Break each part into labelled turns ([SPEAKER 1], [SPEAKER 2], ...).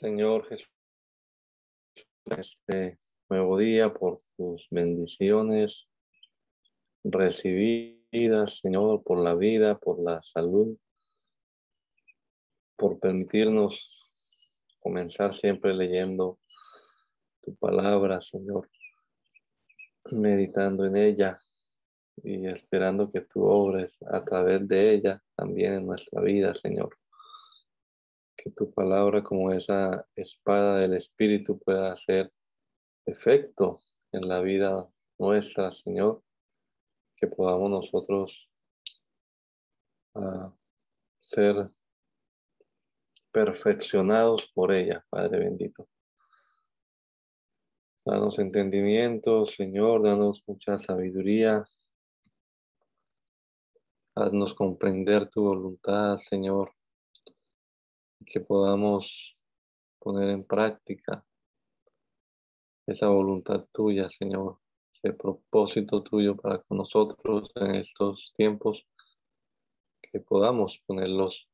[SPEAKER 1] Señor Jesús, este nuevo día, por tus bendiciones recibidas, Señor, por la vida, por la salud, por permitirnos comenzar siempre leyendo tu palabra, Señor, meditando en ella y esperando que tú obres a través de ella también en nuestra vida, Señor que tu palabra como esa espada del Espíritu pueda hacer efecto en la vida nuestra, Señor, que podamos nosotros ah, ser perfeccionados por ella, Padre bendito. Danos entendimiento, Señor, danos mucha sabiduría. Haznos comprender tu voluntad, Señor que podamos poner en práctica esa voluntad tuya, Señor, ese propósito tuyo para con nosotros en estos tiempos, que podamos ponerlos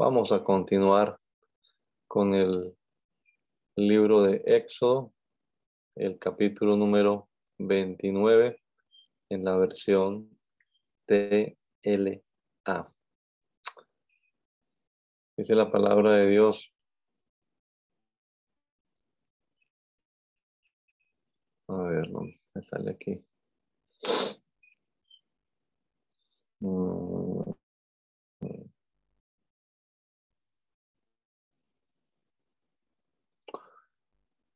[SPEAKER 1] Vamos a continuar con el libro de Éxodo, el capítulo número 29 en la versión TLA. Dice la palabra de Dios. A ver, no me sale aquí. Mm.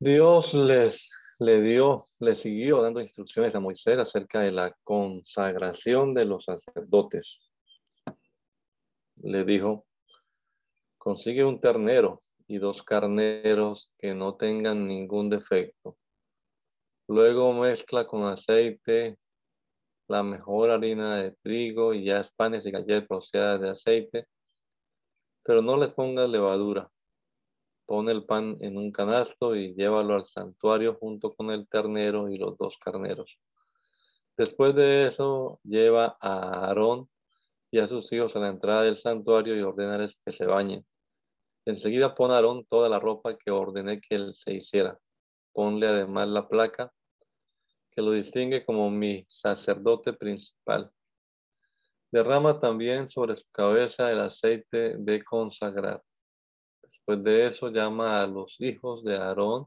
[SPEAKER 1] Dios les le dio, le siguió dando instrucciones a Moisés acerca de la consagración de los sacerdotes. Le dijo, consigue un ternero y dos carneros que no tengan ningún defecto. Luego mezcla con aceite la mejor harina de trigo y ya panes y galletas rociadas de aceite, pero no les pongas levadura Pone el pan en un canasto y llévalo al santuario junto con el ternero y los dos carneros. Después de eso, lleva a Aarón y a sus hijos a la entrada del santuario y ordenarles que se bañen. Enseguida pon a Aarón toda la ropa que ordené que él se hiciera. Ponle además la placa que lo distingue como mi sacerdote principal. Derrama también sobre su cabeza el aceite de consagrar. Después de eso llama a los hijos de Aarón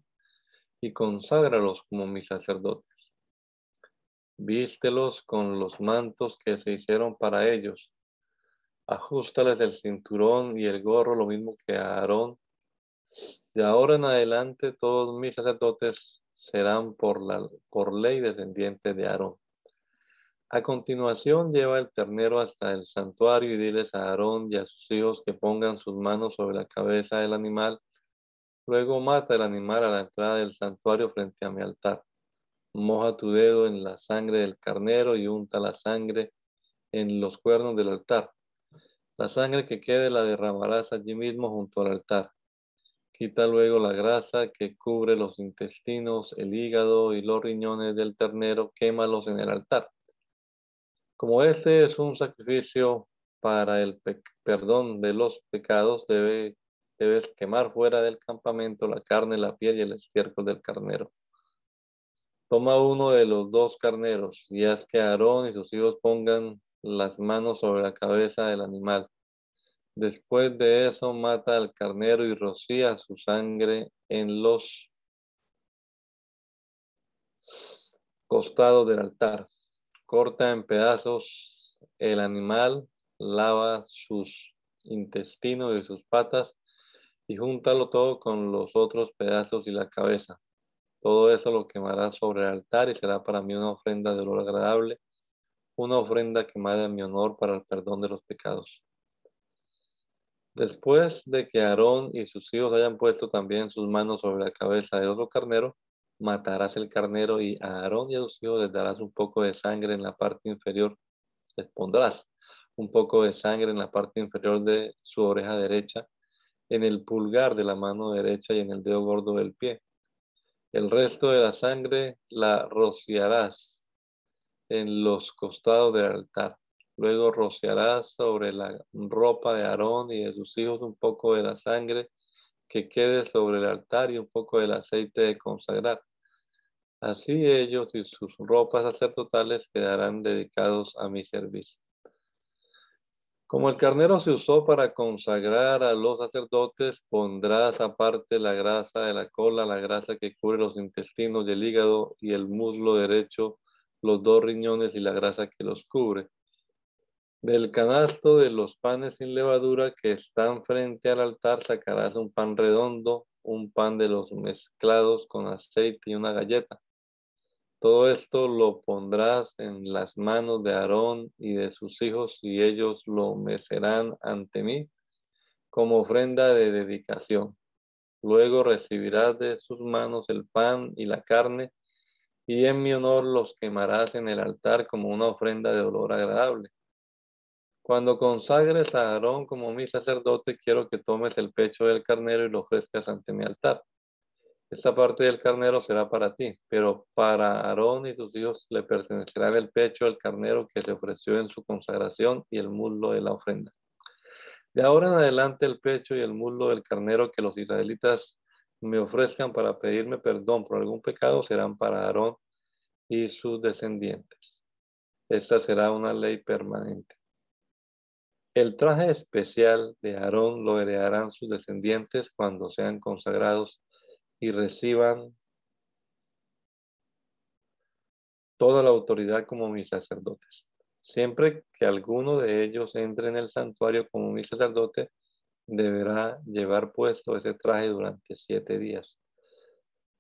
[SPEAKER 1] y conságralos como mis sacerdotes. Vístelos con los mantos que se hicieron para ellos. Ajustales el cinturón y el gorro, lo mismo que a Aarón. De ahora en adelante todos mis sacerdotes serán por, la, por ley descendiente de Aarón. A continuación lleva el ternero hasta el santuario y diles a Aarón y a sus hijos que pongan sus manos sobre la cabeza del animal. Luego mata el animal a la entrada del santuario frente a mi altar. Moja tu dedo en la sangre del carnero y unta la sangre en los cuernos del altar. La sangre que quede la derramarás allí mismo junto al altar. Quita luego la grasa que cubre los intestinos, el hígado y los riñones del ternero, quémalos en el altar. Como este es un sacrificio para el perdón de los pecados, debe, debes quemar fuera del campamento la carne, la piel y el estiércol del carnero. Toma uno de los dos carneros y haz que Aarón y sus hijos pongan las manos sobre la cabeza del animal. Después de eso mata al carnero y rocía su sangre en los costados del altar. Corta en pedazos el animal, lava sus intestinos y sus patas y júntalo todo con los otros pedazos y la cabeza. Todo eso lo quemará sobre el altar y será para mí una ofrenda de olor agradable, una ofrenda quemada en mi honor para el perdón de los pecados. Después de que Aarón y sus hijos hayan puesto también sus manos sobre la cabeza de otro carnero, matarás el carnero y a Aarón y a sus hijos les darás un poco de sangre en la parte inferior, les pondrás un poco de sangre en la parte inferior de su oreja derecha en el pulgar de la mano derecha y en el dedo gordo del pie. El resto de la sangre la rociarás en los costados del altar. Luego rociarás sobre la ropa de Aarón y de sus hijos un poco de la sangre que quede sobre el altar y un poco del aceite de consagrar. Así ellos y sus ropas sacerdotales quedarán dedicados a mi servicio. Como el carnero se usó para consagrar a los sacerdotes, pondrás aparte la grasa de la cola, la grasa que cubre los intestinos y el hígado y el muslo derecho, los dos riñones y la grasa que los cubre. Del canasto de los panes sin levadura que están frente al altar sacarás un pan redondo, un pan de los mezclados con aceite y una galleta. Todo esto lo pondrás en las manos de Aarón y de sus hijos y ellos lo mecerán ante mí como ofrenda de dedicación. Luego recibirás de sus manos el pan y la carne y en mi honor los quemarás en el altar como una ofrenda de olor agradable. Cuando consagres a Aarón como mi sacerdote, quiero que tomes el pecho del carnero y lo ofrezcas ante mi altar. Esta parte del carnero será para ti, pero para Aarón y sus hijos le pertenecerá el pecho del carnero que se ofreció en su consagración y el muslo de la ofrenda. De ahora en adelante el pecho y el muslo del carnero que los israelitas me ofrezcan para pedirme perdón por algún pecado serán para Aarón y sus descendientes. Esta será una ley permanente. El traje especial de Aarón lo heredarán sus descendientes cuando sean consagrados y reciban toda la autoridad como mis sacerdotes. Siempre que alguno de ellos entre en el santuario como mi sacerdote, deberá llevar puesto ese traje durante siete días.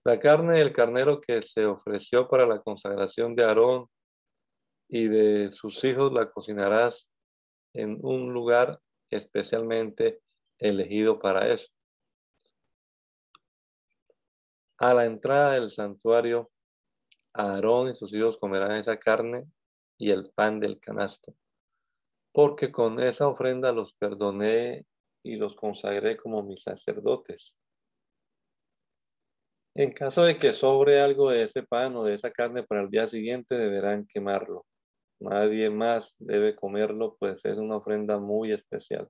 [SPEAKER 1] La carne del carnero que se ofreció para la consagración de Aarón y de sus hijos la cocinarás en un lugar especialmente elegido para eso. A la entrada del santuario, Aarón y sus hijos comerán esa carne y el pan del canasto, porque con esa ofrenda los perdoné y los consagré como mis sacerdotes. En caso de que sobre algo de ese pan o de esa carne para el día siguiente, deberán quemarlo. Nadie más debe comerlo, pues es una ofrenda muy especial.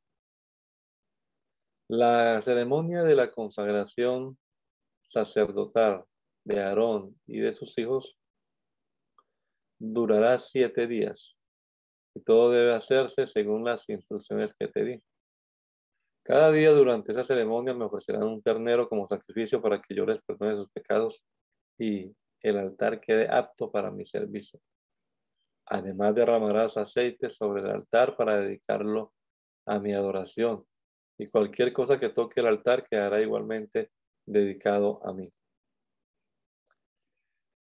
[SPEAKER 1] La ceremonia de la consagración sacerdotal de Aarón y de sus hijos durará siete días y todo debe hacerse según las instrucciones que te di. Cada día durante esa ceremonia me ofrecerán un ternero como sacrificio para que yo les perdone sus pecados y el altar quede apto para mi servicio. Además derramarás aceite sobre el altar para dedicarlo a mi adoración y cualquier cosa que toque el altar quedará igualmente dedicado a mí.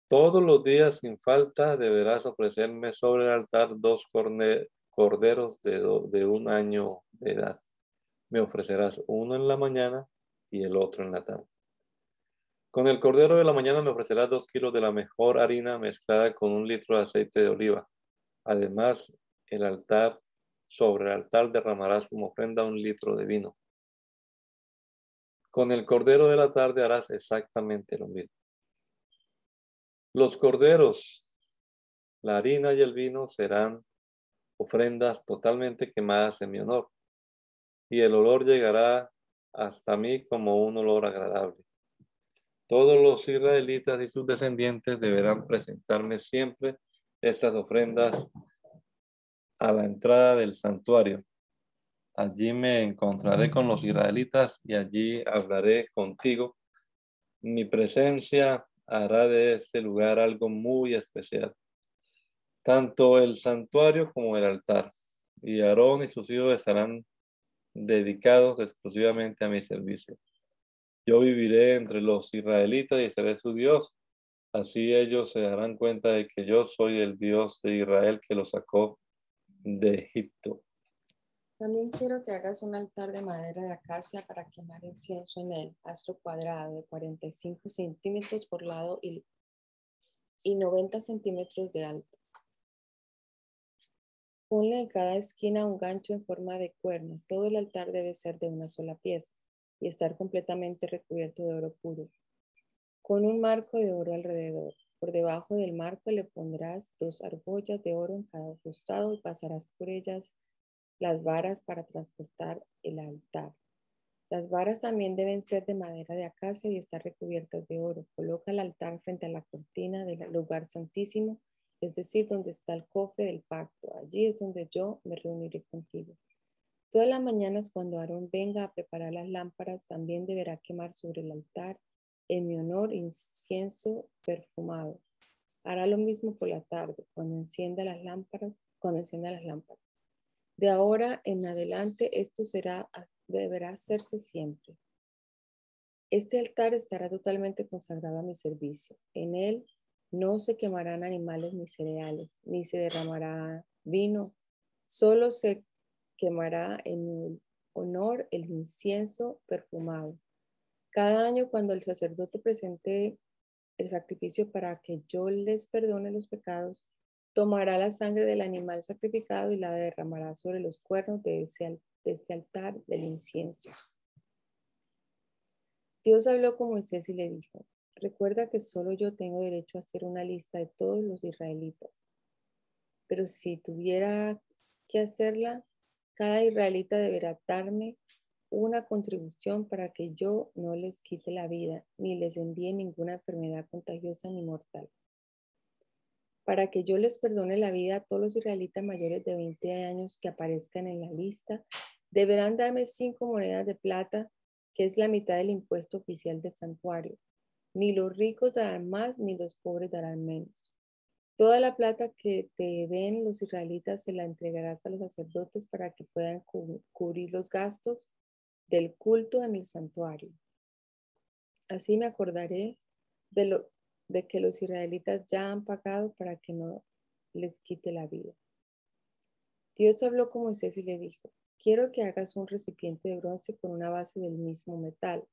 [SPEAKER 1] Todos los días sin falta deberás ofrecerme sobre el altar dos corderos de, un año de edad. Me ofrecerás uno en la mañana y el otro en la tarde. Con el cordero de la mañana me ofrecerás dos kilos de la mejor harina mezclada con un litro de aceite de oliva. Además, el altar, sobre el altar derramarás como ofrenda un litro de vino. Con el cordero de la tarde harás exactamente lo mismo. Los corderos, la harina y el vino serán ofrendas totalmente quemadas en mi honor, y el olor llegará hasta mí como un olor agradable. Todos los israelitas y sus descendientes deberán presentarme siempre estas ofrendas a la entrada del santuario Allí me encontraré con los israelitas y allí hablaré contigo. Mi presencia hará de este lugar algo muy especial. Tanto el santuario como el altar. Y Aarón y sus hijos estarán dedicados exclusivamente a mi servicio. Yo viviré entre los israelitas y seré su Dios. Así ellos se darán cuenta de que yo soy el Dios de Israel que los sacó de Egipto.
[SPEAKER 2] También quiero que hagas un altar de madera de acacia para quemar incienso en él. Hazlo cuadrado de 45 centímetros por lado y, y 90 centímetros de alto. Ponle en cada esquina un gancho en forma de cuerno. Todo el altar debe ser de una sola pieza y estar completamente recubierto de oro puro, con un marco de oro alrededor. Por debajo del marco le pondrás dos argollas de oro en cada costado y pasarás por ellas las varas para transportar el altar. Las varas también deben ser de madera de acacia y estar recubiertas de oro. Coloca el altar frente a la cortina del lugar santísimo, es decir, donde está el cofre del pacto. Allí es donde yo me reuniré contigo. Todas las mañanas cuando Aarón venga a preparar las lámparas, también deberá quemar sobre el altar en mi honor incienso perfumado. Hará lo mismo por la tarde, cuando encienda las lámparas, cuando encienda las lámparas. De ahora en adelante esto será, deberá hacerse siempre. Este altar estará totalmente consagrado a mi servicio. En él no se quemarán animales ni cereales, ni se derramará vino. Solo se quemará en honor el incienso perfumado. Cada año cuando el sacerdote presente el sacrificio para que yo les perdone los pecados, Tomará la sangre del animal sacrificado y la derramará sobre los cuernos de, este altar del incienso. Dios habló con Moisés y le dijo, recuerda que solo yo tengo derecho a hacer una lista de todos los israelitas. Pero si tuviera que hacerla, cada israelita deberá darme una contribución para que yo no les quite la vida, ni les envíe ninguna enfermedad contagiosa ni mortal para que yo les perdone la vida a todos los israelitas mayores de 20 años que aparezcan en la lista, deberán darme cinco monedas de plata, que es la mitad del impuesto oficial del santuario. Ni los ricos darán más, ni los pobres darán menos. Toda la plata que te den los israelitas se la entregarás a los sacerdotes para que puedan cubrir los gastos del culto en el santuario. Así me acordaré de lo, de que los israelitas ya han pagado para que no les quite la vida. Dios habló con Moisés y le dijo, quiero que hagas un recipiente de bronce con una base del mismo metal.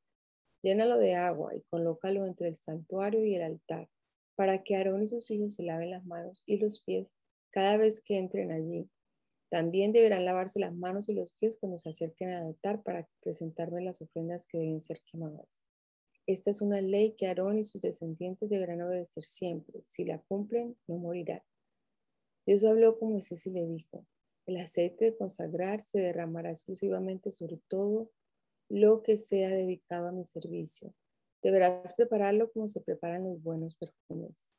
[SPEAKER 2] Llénalo de agua y colócalo entre el santuario y el altar, para que Aarón y sus hijos se laven las manos y los pies cada vez que entren allí. También deberán lavarse las manos y los pies cuando se acerquen al altar para presentarme las ofrendas que deben ser quemadas. Esta es una ley que Aarón y sus descendientes deberán obedecer siempre. Si la cumplen, no morirán. Dios habló con Moisés y le dijo, el aceite de consagrar se derramará exclusivamente sobre todo lo que sea dedicado a mi servicio. Deberás prepararlo como se preparan los buenos perfumes.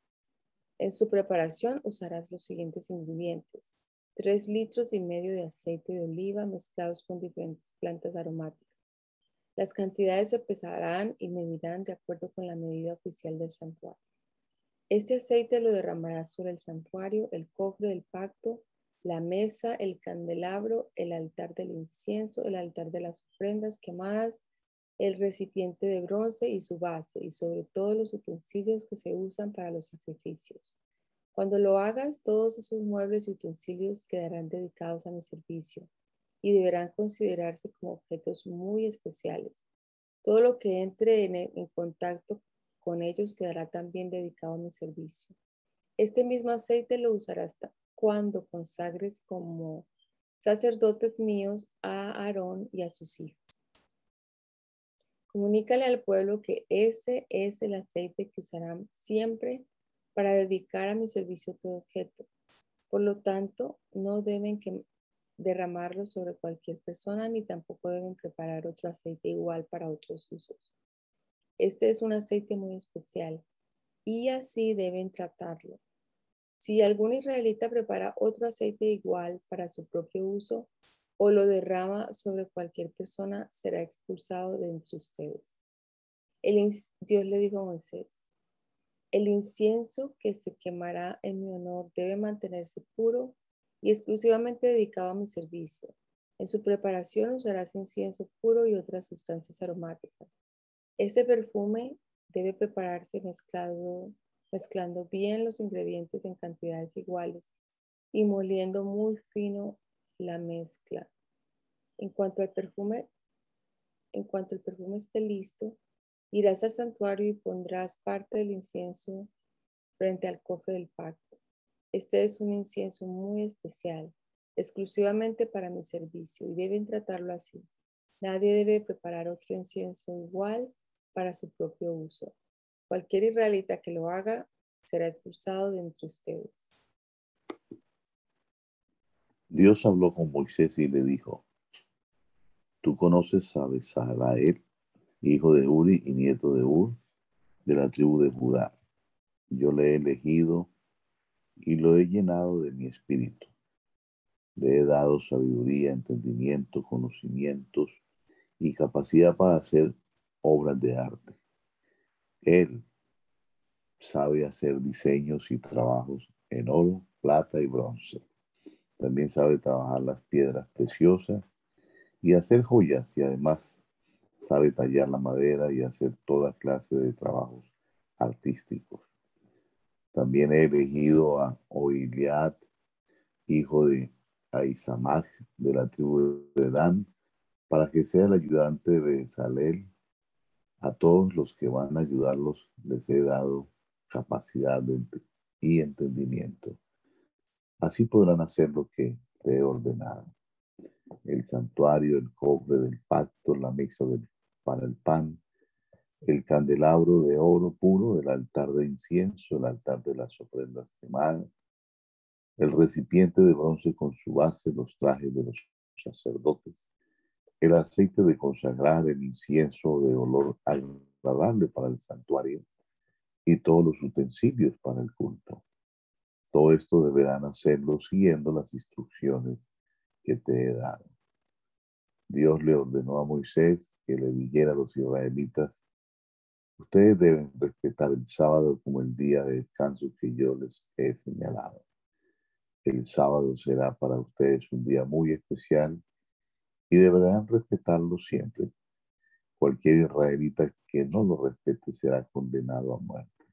[SPEAKER 2] En su preparación usarás los siguientes ingredientes. Tres litros y medio de aceite de oliva mezclados con diferentes plantas aromáticas las cantidades se pesarán y medirán de acuerdo con la medida oficial del santuario. Este aceite lo derramará sobre el santuario, el cofre del pacto, la mesa, el candelabro, el altar del incienso, el altar de las ofrendas quemadas, el recipiente de bronce y su base, y sobre todos los utensilios que se usan para los sacrificios. Cuando lo hagas, todos esos muebles y utensilios quedarán dedicados a mi servicio y deberán considerarse como objetos muy especiales. Todo lo que entre en, contacto con ellos quedará también dedicado a mi servicio. Este mismo aceite lo usarás cuando consagres como sacerdotes míos a Aarón y a sus hijos. Comunícale al pueblo que ese es el aceite que usarán siempre para dedicar a mi servicio todo objeto. Por lo tanto, no deben que derramarlo sobre cualquier persona ni tampoco deben preparar otro aceite igual para otros usos. Este es un aceite muy especial y así deben tratarlo. Si algún israelita prepara otro aceite igual para su propio uso, o lo derrama sobre cualquier persona, será expulsado de entre ustedes. El, Dios le dijo a Moisés, el incienso que se quemará en mi honor debe mantenerse puro y exclusivamente dedicado a mi servicio. En su preparación usarás incienso puro y otras sustancias aromáticas. Ese perfume debe prepararse mezclado, mezclando bien los ingredientes en cantidades iguales y moliendo muy fino la mezcla. En cuanto al perfume, en cuanto el perfume esté listo, irás al santuario y pondrás parte del incienso frente al cofre del pacto. Este es un incienso muy especial, exclusivamente para mi servicio, y deben tratarlo así. Nadie debe preparar otro incienso igual para su propio uso. Cualquier israelita que lo haga será expulsado de entre ustedes.
[SPEAKER 3] Dios habló con Moisés y le dijo, Tú conoces a Besalael, hijo de Uri y nieto de Ur, de la tribu de Judá. Yo le he elegido y lo he llenado de mi espíritu. Le he dado sabiduría, entendimiento, conocimientos y capacidad para hacer obras de arte. Él sabe hacer diseños y trabajos en oro, plata y bronce. También sabe trabajar las piedras preciosas y hacer joyas y además sabe tallar la madera y hacer toda clase de trabajos artísticos. También he elegido a Oiliad, hijo de Aisamach de la tribu de Dan, para que sea el ayudante de Salel. A todos los que van a ayudarlos les he dado capacidad y entendimiento. Así podrán hacer lo que he ordenado el santuario, el cobre del pacto, la mesa del, para el pan, el candelabro de oro puro, el altar de incienso, el altar de las ofrendas quemadas, el recipiente de bronce con su base, los trajes de los sacerdotes, el aceite de consagrar, el incienso de olor agradable para el santuario y todos los utensilios para el culto. Todo esto deberán hacerlo siguiendo las instrucciones que te he dado. Dios le ordenó a Moisés que le dijera a los israelitas, ustedes deben respetar el sábado como el día de descanso que yo les he señalado. El sábado será para ustedes un día muy especial y deberán respetarlo siempre. Cualquier israelita que no lo respete será condenado a muerte.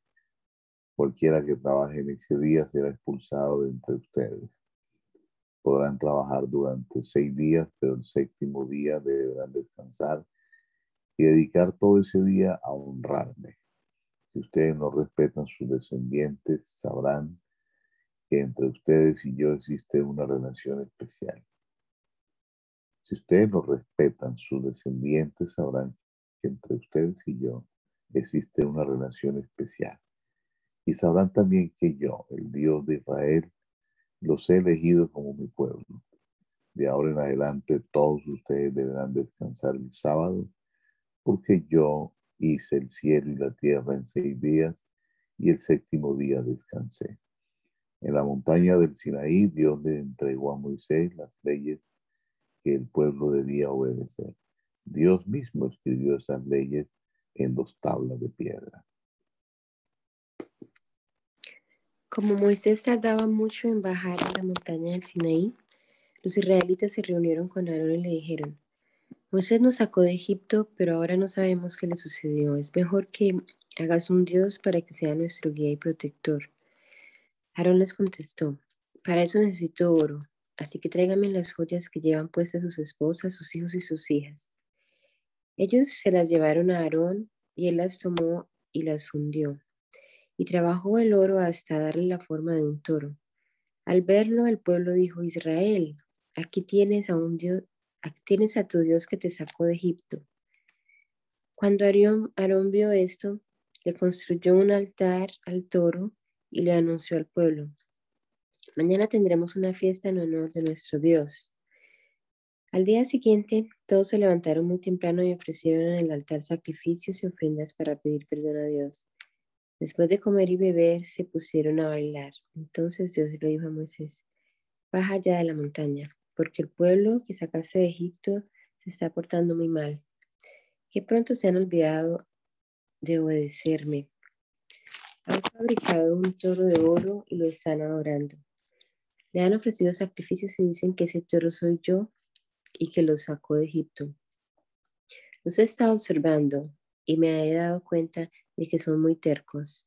[SPEAKER 3] Cualquiera que trabaje en ese día será expulsado de entre ustedes podrán trabajar durante seis días, pero el séptimo día deberán descansar y dedicar todo ese día a honrarme. Si ustedes no respetan sus descendientes, sabrán que entre ustedes y yo existe una relación especial. Si ustedes no respetan sus descendientes, sabrán que entre ustedes y yo existe una relación especial. Y sabrán también que yo, el Dios de Israel, los he elegido como mi pueblo. De ahora en adelante todos ustedes deberán descansar el sábado, porque yo hice el cielo y la tierra en seis días y el séptimo día descansé. En la montaña del Sinaí Dios le entregó a Moisés las leyes que el pueblo debía obedecer. Dios mismo escribió esas leyes en dos tablas de piedra.
[SPEAKER 4] Como Moisés tardaba mucho en bajar a la montaña del Sinaí, los israelitas se reunieron con Aarón y le dijeron, Moisés nos sacó de Egipto, pero ahora no sabemos qué le sucedió. Es mejor que hagas un Dios para que sea nuestro guía y protector. Aarón les contestó, para eso necesito oro, así que tráigame las joyas que llevan puestas sus esposas, sus hijos y sus hijas. Ellos se las llevaron a Aarón y él las tomó y las fundió y trabajó el oro hasta darle la forma de un toro. Al verlo, el pueblo dijo, Israel, aquí tienes a un Dios, tienes a tu Dios que te sacó de Egipto. Cuando Aarón vio esto, le construyó un altar al toro y le anunció al pueblo, mañana tendremos una fiesta en honor de nuestro Dios. Al día siguiente, todos se levantaron muy temprano y ofrecieron en el altar sacrificios y ofrendas para pedir perdón a Dios. Después de comer y beber, se pusieron a bailar. Entonces Dios le dijo a Moisés, baja ya de la montaña. Porque el pueblo que sacaste de Egipto se está portando muy mal. Que pronto se han olvidado de obedecerme. Han fabricado un toro de oro y lo están adorando. Le han ofrecido sacrificios y dicen que ese toro soy yo y que lo sacó de Egipto. Los he estado observando y me he dado cuenta de que son muy tercos.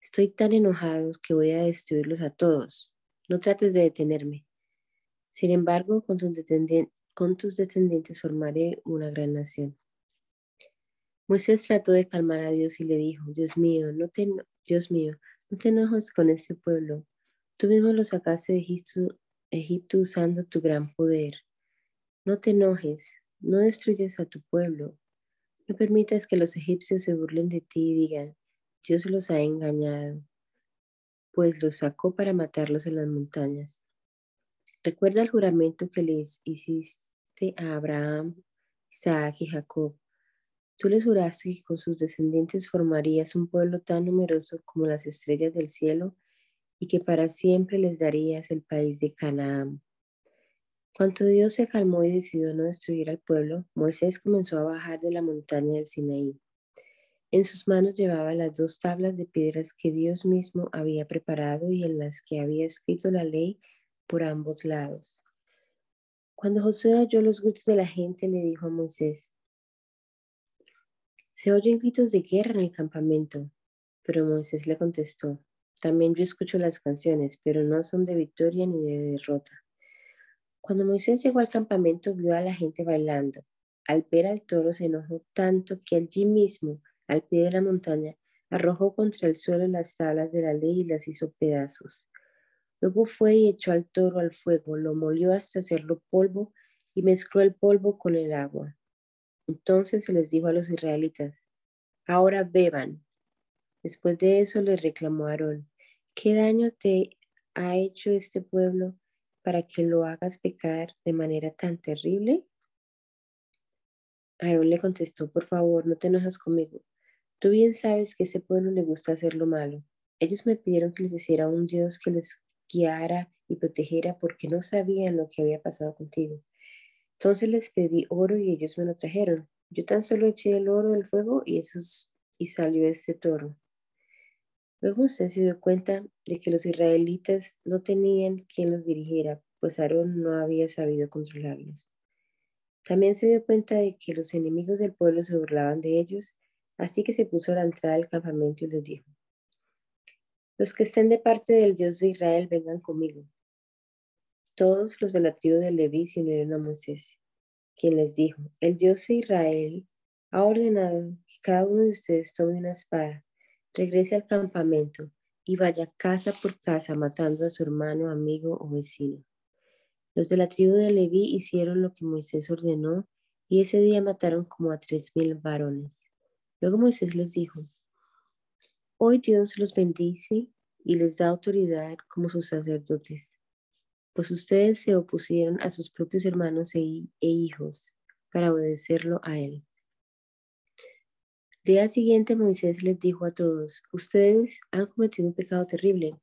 [SPEAKER 4] Estoy tan enojado que voy a destruirlos a todos. No trates de detenerme. Sin embargo, con tus, descendientes, formaré una gran nación. Moisés trató de calmar a Dios y le dijo, Dios mío, no te, Dios mío, no te enojes con este pueblo. Tú mismo lo sacaste de Egipto, Egipto usando tu gran poder. No te enojes, no destruyas a tu pueblo. No permitas que los egipcios se burlen de ti y digan, Dios los ha engañado, pues los sacó para matarlos en las montañas. Recuerda el juramento que les hiciste a Abraham, Isaac y Jacob. Tú les juraste que con sus descendientes formarías un pueblo tan numeroso como las estrellas del cielo y que para siempre les darías el país de Canaán. Cuando Dios se calmó y decidió no destruir al pueblo, Moisés comenzó a bajar de la montaña del Sinaí. En sus manos llevaba las dos tablas de piedras que Dios mismo había preparado y en las que había escrito la ley por ambos lados. Cuando Josué oyó los gritos de la gente, le dijo a Moisés, se oyen gritos de guerra en el campamento. Pero Moisés le contestó, también yo escucho las canciones, pero no son de victoria ni de derrota. Cuando Moisés llegó al campamento, vio a la gente bailando. Al ver al toro se enojó tanto que allí mismo al pie de la montaña, arrojó contra el suelo las tablas de la ley y las hizo pedazos. Luego fue y echó al toro al fuego, lo molió hasta hacerlo polvo y mezcló el polvo con el agua. Entonces se les dijo a los israelitas, ahora beban. Después de eso le reclamó Aarón, ¿qué daño te ha hecho este pueblo para que lo hagas pecar de manera tan terrible? Aarón le contestó, por favor, no te enojas conmigo. Tú bien sabes que a ese pueblo le gusta hacer lo malo. Ellos me pidieron que les hiciera un Dios que les y protegiera porque no sabían lo que había pasado contigo. Entonces les pedí oro y ellos me lo trajeron. Yo tan solo eché el oro al fuego y, y salió este toro. Luego usted se dio cuenta de que los israelitas no tenían quien los dirigiera, pues Aarón no había sabido controlarlos. También se dio cuenta de que los enemigos del pueblo se burlaban de ellos Así que se puso a la entrada del campamento y les dijo, los que estén de parte del Dios de Israel vengan conmigo. Todos los de la tribu de Leví se unieron a Moisés, quien les dijo, el Dios de Israel ha ordenado que cada uno de ustedes tome una espada, regrese al campamento y vaya casa por casa matando a su hermano, amigo o vecino. Los de la tribu de Leví hicieron lo que Moisés ordenó y ese día mataron como a tres mil varones. Luego Moisés les dijo, hoy Dios los bendice y les da autoridad como sus sacerdotes, pues ustedes se opusieron a sus propios hermanos e, e hijos para obedecerlo a él. día siguiente Moisés les dijo a todos, ustedes han cometido un pecado terrible.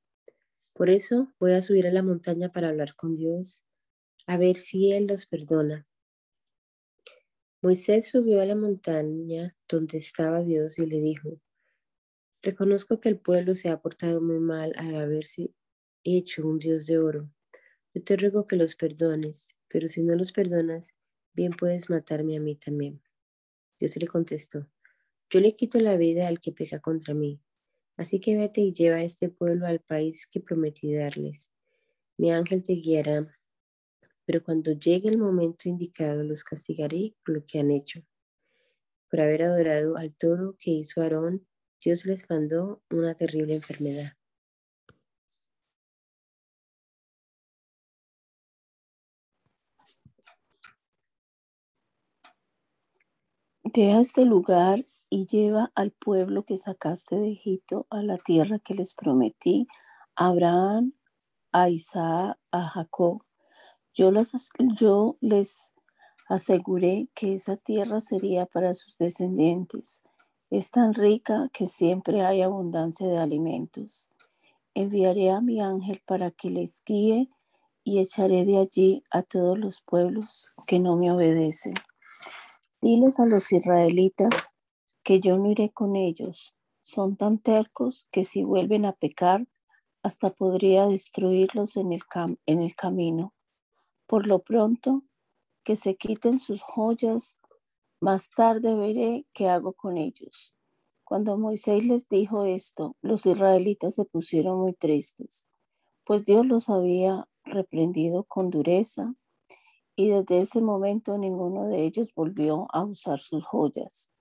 [SPEAKER 4] Por eso voy a subir a la montaña para hablar con Dios, a ver si Él los perdona. Moisés subió a la montaña donde estaba Dios y le dijo, reconozco que el pueblo se ha portado muy mal al haberse hecho un Dios de oro. Yo te ruego que los perdones, pero si no los perdonas, bien puedes matarme a mí también. Dios le contestó, yo le quito la vida al que peca contra mí. Así que vete y lleva a este pueblo al país que prometí darles. Mi ángel te guiará pero cuando llegue el momento indicado los castigaré por lo que han hecho. Por haber adorado al toro que hizo Aarón, Dios les mandó una terrible enfermedad.
[SPEAKER 5] Deja este lugar y lleva al pueblo que sacaste de Egipto a la tierra que les prometí Abraham, a Isaac, a Jacob yo les aseguré que esa tierra sería para sus descendientes. Es tan rica que siempre hay abundancia de alimentos. Enviaré a mi ángel para que les guíe y echaré de allí a todos los pueblos que no me obedecen. Diles a los israelitas que yo no iré con ellos. Son tan tercos que si vuelven a pecar, hasta podría destruirlos en el, en el camino. Por lo pronto, que se quiten sus joyas, más tarde veré qué hago con ellos. Cuando Moisés les dijo esto, los israelitas se pusieron muy tristes, pues Dios los había reprendido con dureza y desde ese momento ninguno de ellos volvió a usar sus joyas.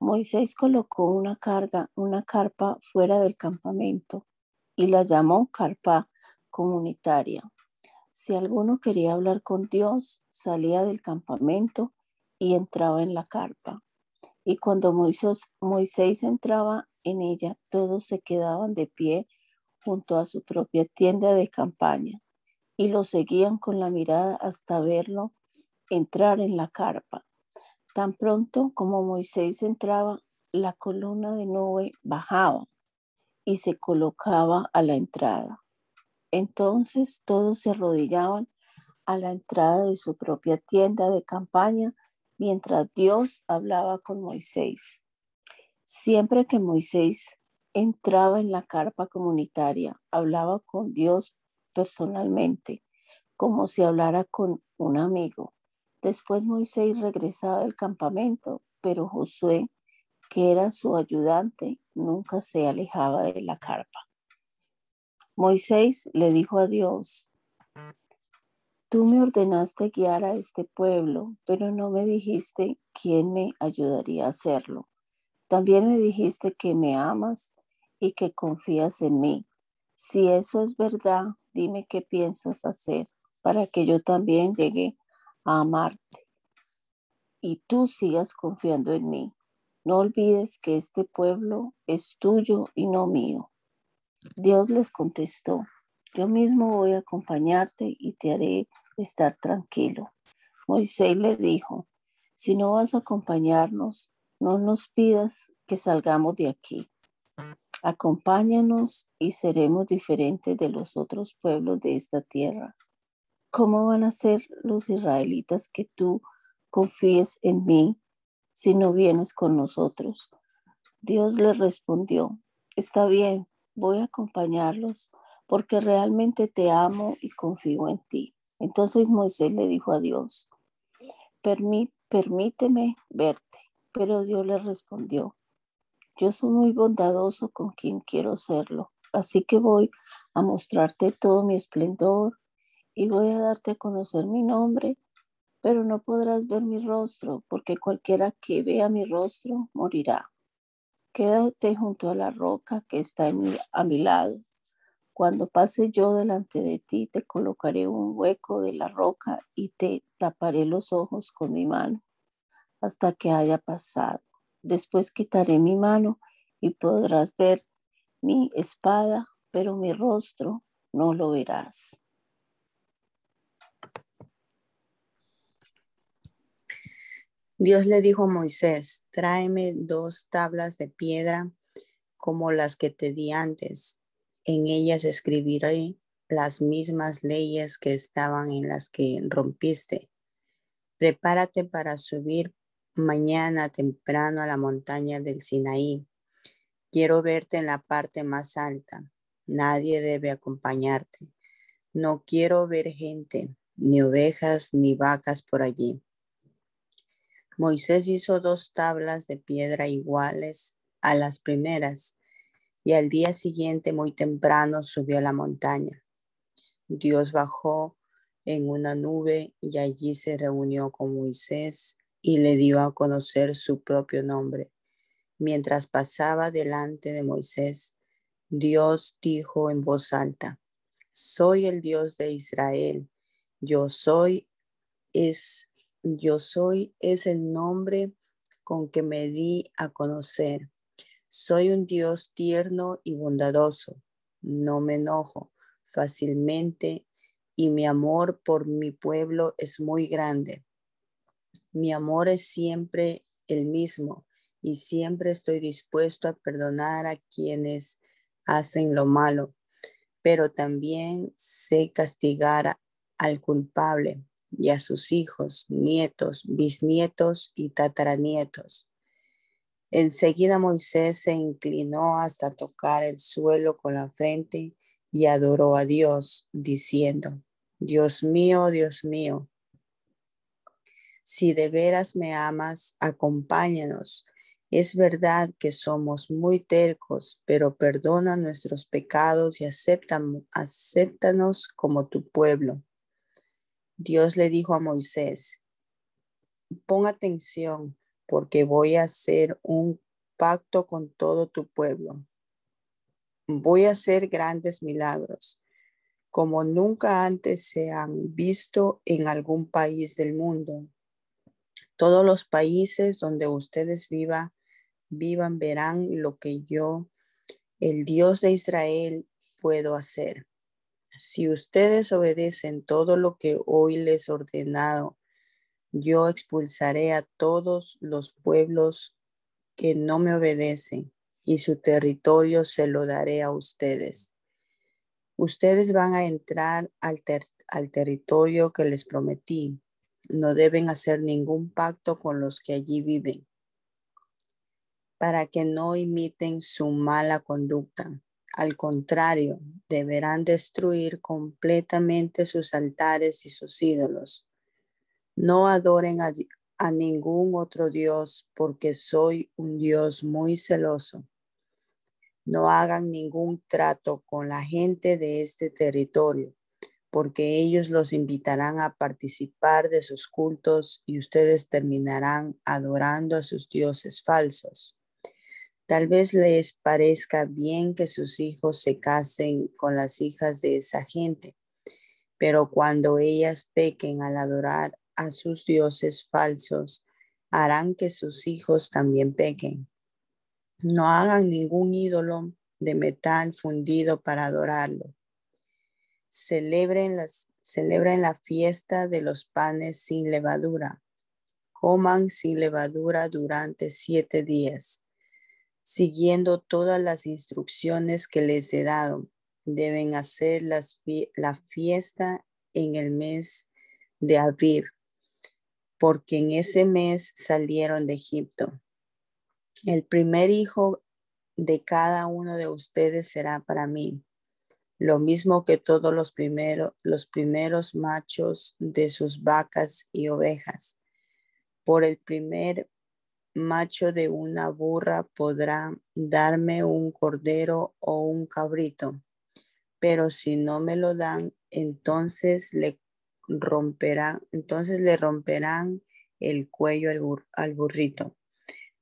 [SPEAKER 5] Moisés colocó una carga, una carpa fuera del campamento y la llamó carpa comunitaria. Si alguno quería hablar con Dios, salía del campamento y entraba en la carpa. Y cuando Moisés, Moisés entraba en ella, todos se quedaban de pie junto a su propia tienda de campaña y lo seguían con la mirada hasta verlo entrar en la carpa. Tan pronto como Moisés entraba, la columna de nube bajaba y se colocaba a la entrada. Entonces todos se arrodillaban a la entrada de su propia tienda de campaña mientras Dios hablaba con Moisés. Siempre que Moisés entraba en la carpa comunitaria, hablaba con Dios personalmente, como si hablara con un amigo. Después Moisés regresaba del campamento, pero Josué, que era su ayudante, nunca se alejaba de la carpa. Moisés le dijo a Dios, Tú me ordenaste guiar a este pueblo, pero no me dijiste quién me ayudaría a hacerlo. También me dijiste que me amas y que confías en mí. Si eso es verdad, dime qué piensas hacer para que yo también llegue a amarte y tú sigas confiando en mí. No olvides que este pueblo es tuyo y no mío. Dios les contestó, yo mismo voy a acompañarte y te haré estar tranquilo. Moisés le dijo, si no vas a acompañarnos, no nos pidas que salgamos de aquí. Acompáñanos y seremos diferentes de los otros pueblos de esta tierra. ¿Cómo van a ser los israelitas que tú confíes en mí si no vienes con nosotros? Dios le respondió, está bien, voy a acompañarlos porque realmente te amo y confío en ti. Entonces Moisés le dijo a Dios, permíteme verte. Pero Dios le respondió, yo soy muy bondadoso con quien quiero serlo, así que voy a mostrarte todo mi esplendor y voy a darte a conocer mi nombre, pero no podrás ver mi rostro, porque cualquiera que vea mi rostro morirá. Quédate junto a la roca que está a mi lado cuando pase yo delante de ti, te colocaré un hueco de la roca y te taparé los ojos con mi mano hasta que haya pasado. Después quitaré mi mano y podrás ver mi espada, pero mi rostro no lo verás.
[SPEAKER 6] Dios le dijo a Moisés, tráeme dos tablas de piedra como las que te di antes en ellas escribiré las mismas leyes que estaban en las que rompiste. Prepárate para subir mañana temprano a la montaña del Sinaí. Quiero verte en la parte más alta. Nadie debe acompañarte. No quiero ver gente, ni ovejas, ni vacas por allí. Moisés hizo dos tablas de piedra iguales a las primeras y al día siguiente muy temprano subió a la montaña. Dios bajó en una nube y allí se reunió con Moisés y le dio a conocer su propio nombre. Mientras pasaba delante de Moisés, Dios dijo en voz alta, soy el Dios de Israel, yo soy es yo soy es el nombre con que me di a conocer. Soy un Dios tierno y bondadoso. No me enojo fácilmente y mi amor por mi pueblo es muy grande. Mi amor es siempre el mismo y siempre estoy dispuesto a perdonar a quienes hacen lo malo. pero también sé castigar al culpable y a sus hijos, nietos, bisnietos y tataranietos. Enseguida Moisés se inclinó hasta tocar el suelo con la frente y adoró a Dios, diciendo, Dios mío, Dios mío, si de veras me amas, acompáñanos. Es verdad que somos muy tercos, pero perdona nuestros pecados y acéptanos como tu pueblo. Dios le dijo a Moisés, pon atención porque voy a hacer un pacto con todo tu pueblo. Voy a hacer grandes milagros, como nunca antes se han visto en algún país del mundo. Todos los países donde ustedes viva, vivan verán lo que yo, el Dios de Israel, puedo hacer. Si ustedes obedecen todo lo que hoy les he ordenado, yo expulsaré a todos los pueblos que no me obedecen y su territorio se lo daré a ustedes. Ustedes van a entrar al, al territorio que les prometí. No deben hacer ningún pacto con los que allí viven para que no imiten su mala conducta. Al contrario, deberán destruir completamente sus altares y sus ídolos. No adoren a, ningún otro Dios porque soy un Dios muy celoso. No hagan ningún trato con la gente de este territorio porque ellos los invitarán a participar de sus cultos y ustedes terminarán adorando a sus dioses falsos. Tal vez les parezca bien que sus hijos se casen con las hijas de esa gente, pero cuando ellas pequen al adorar a sus dioses falsos, harán que sus hijos también pequen. No hagan ningún ídolo de metal fundido para adorarlo. Celebren, las, celebren la fiesta de los panes sin levadura. Coman sin levadura durante siete días, siguiendo todas las instrucciones que les he dado. Deben hacer las, la fiesta en el mes de Aviv, porque en ese mes salieron de Egipto. El primer hijo de cada uno de ustedes será para mí, lo mismo que todos los primeros, machos de sus vacas y ovejas. Por el primer macho de una burra podrá darme un cordero o un cabrito, pero si no me lo dan, entonces le romperán, entonces le romperán el cuello al, burrito.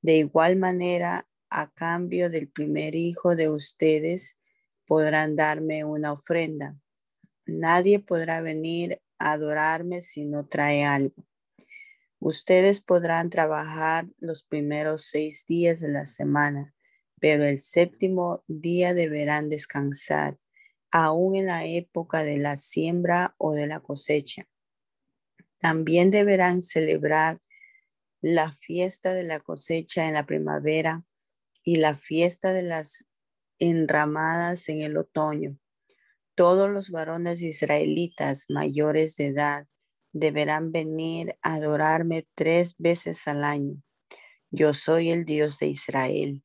[SPEAKER 6] De igual manera, a cambio del primer hijo de ustedes, podrán darme una ofrenda. Nadie podrá venir a adorarme si no trae algo. Ustedes podrán trabajar los primeros seis días de la semana, pero el séptimo día deberán descansar aún en la época de la siembra o de la cosecha. También deberán celebrar la fiesta de la cosecha en la primavera y la fiesta de las enramadas en el otoño. Todos los varones israelitas mayores de edad deberán venir a adorarme tres veces al año. Yo soy el Dios de Israel.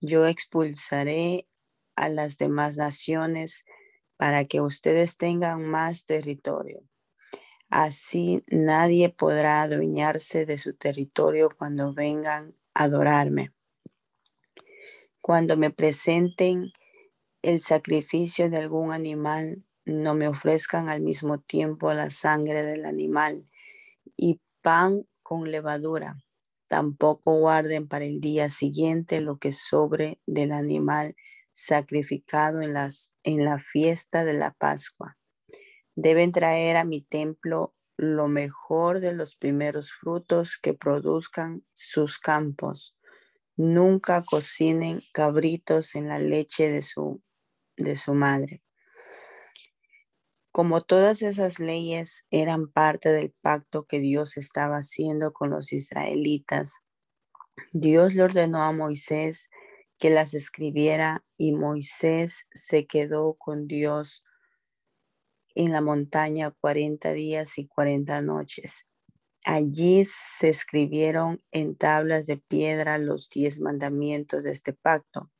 [SPEAKER 6] Yo expulsaré a las demás naciones para que ustedes tengan más territorio. Así nadie podrá adueñarse de su territorio cuando vengan a adorarme. Cuando me presenten el sacrificio de algún animal, no me ofrezcan al mismo tiempo la sangre del animal y pan con levadura. Tampoco guarden para el día siguiente lo que sobre del animal sacrificado en, las, en la fiesta de la Pascua. Deben traer a mi templo lo mejor de los primeros frutos que produzcan sus campos. Nunca cocinen cabritos en la leche de su, de su madre. Como todas esas leyes eran parte del pacto que Dios estaba haciendo con los israelitas, Dios le ordenó a Moisés que las escribiera y Moisés se quedó con Dios en la montaña cuarenta días y cuarenta noches. Allí se escribieron en tablas de piedra los diez mandamientos de este pacto.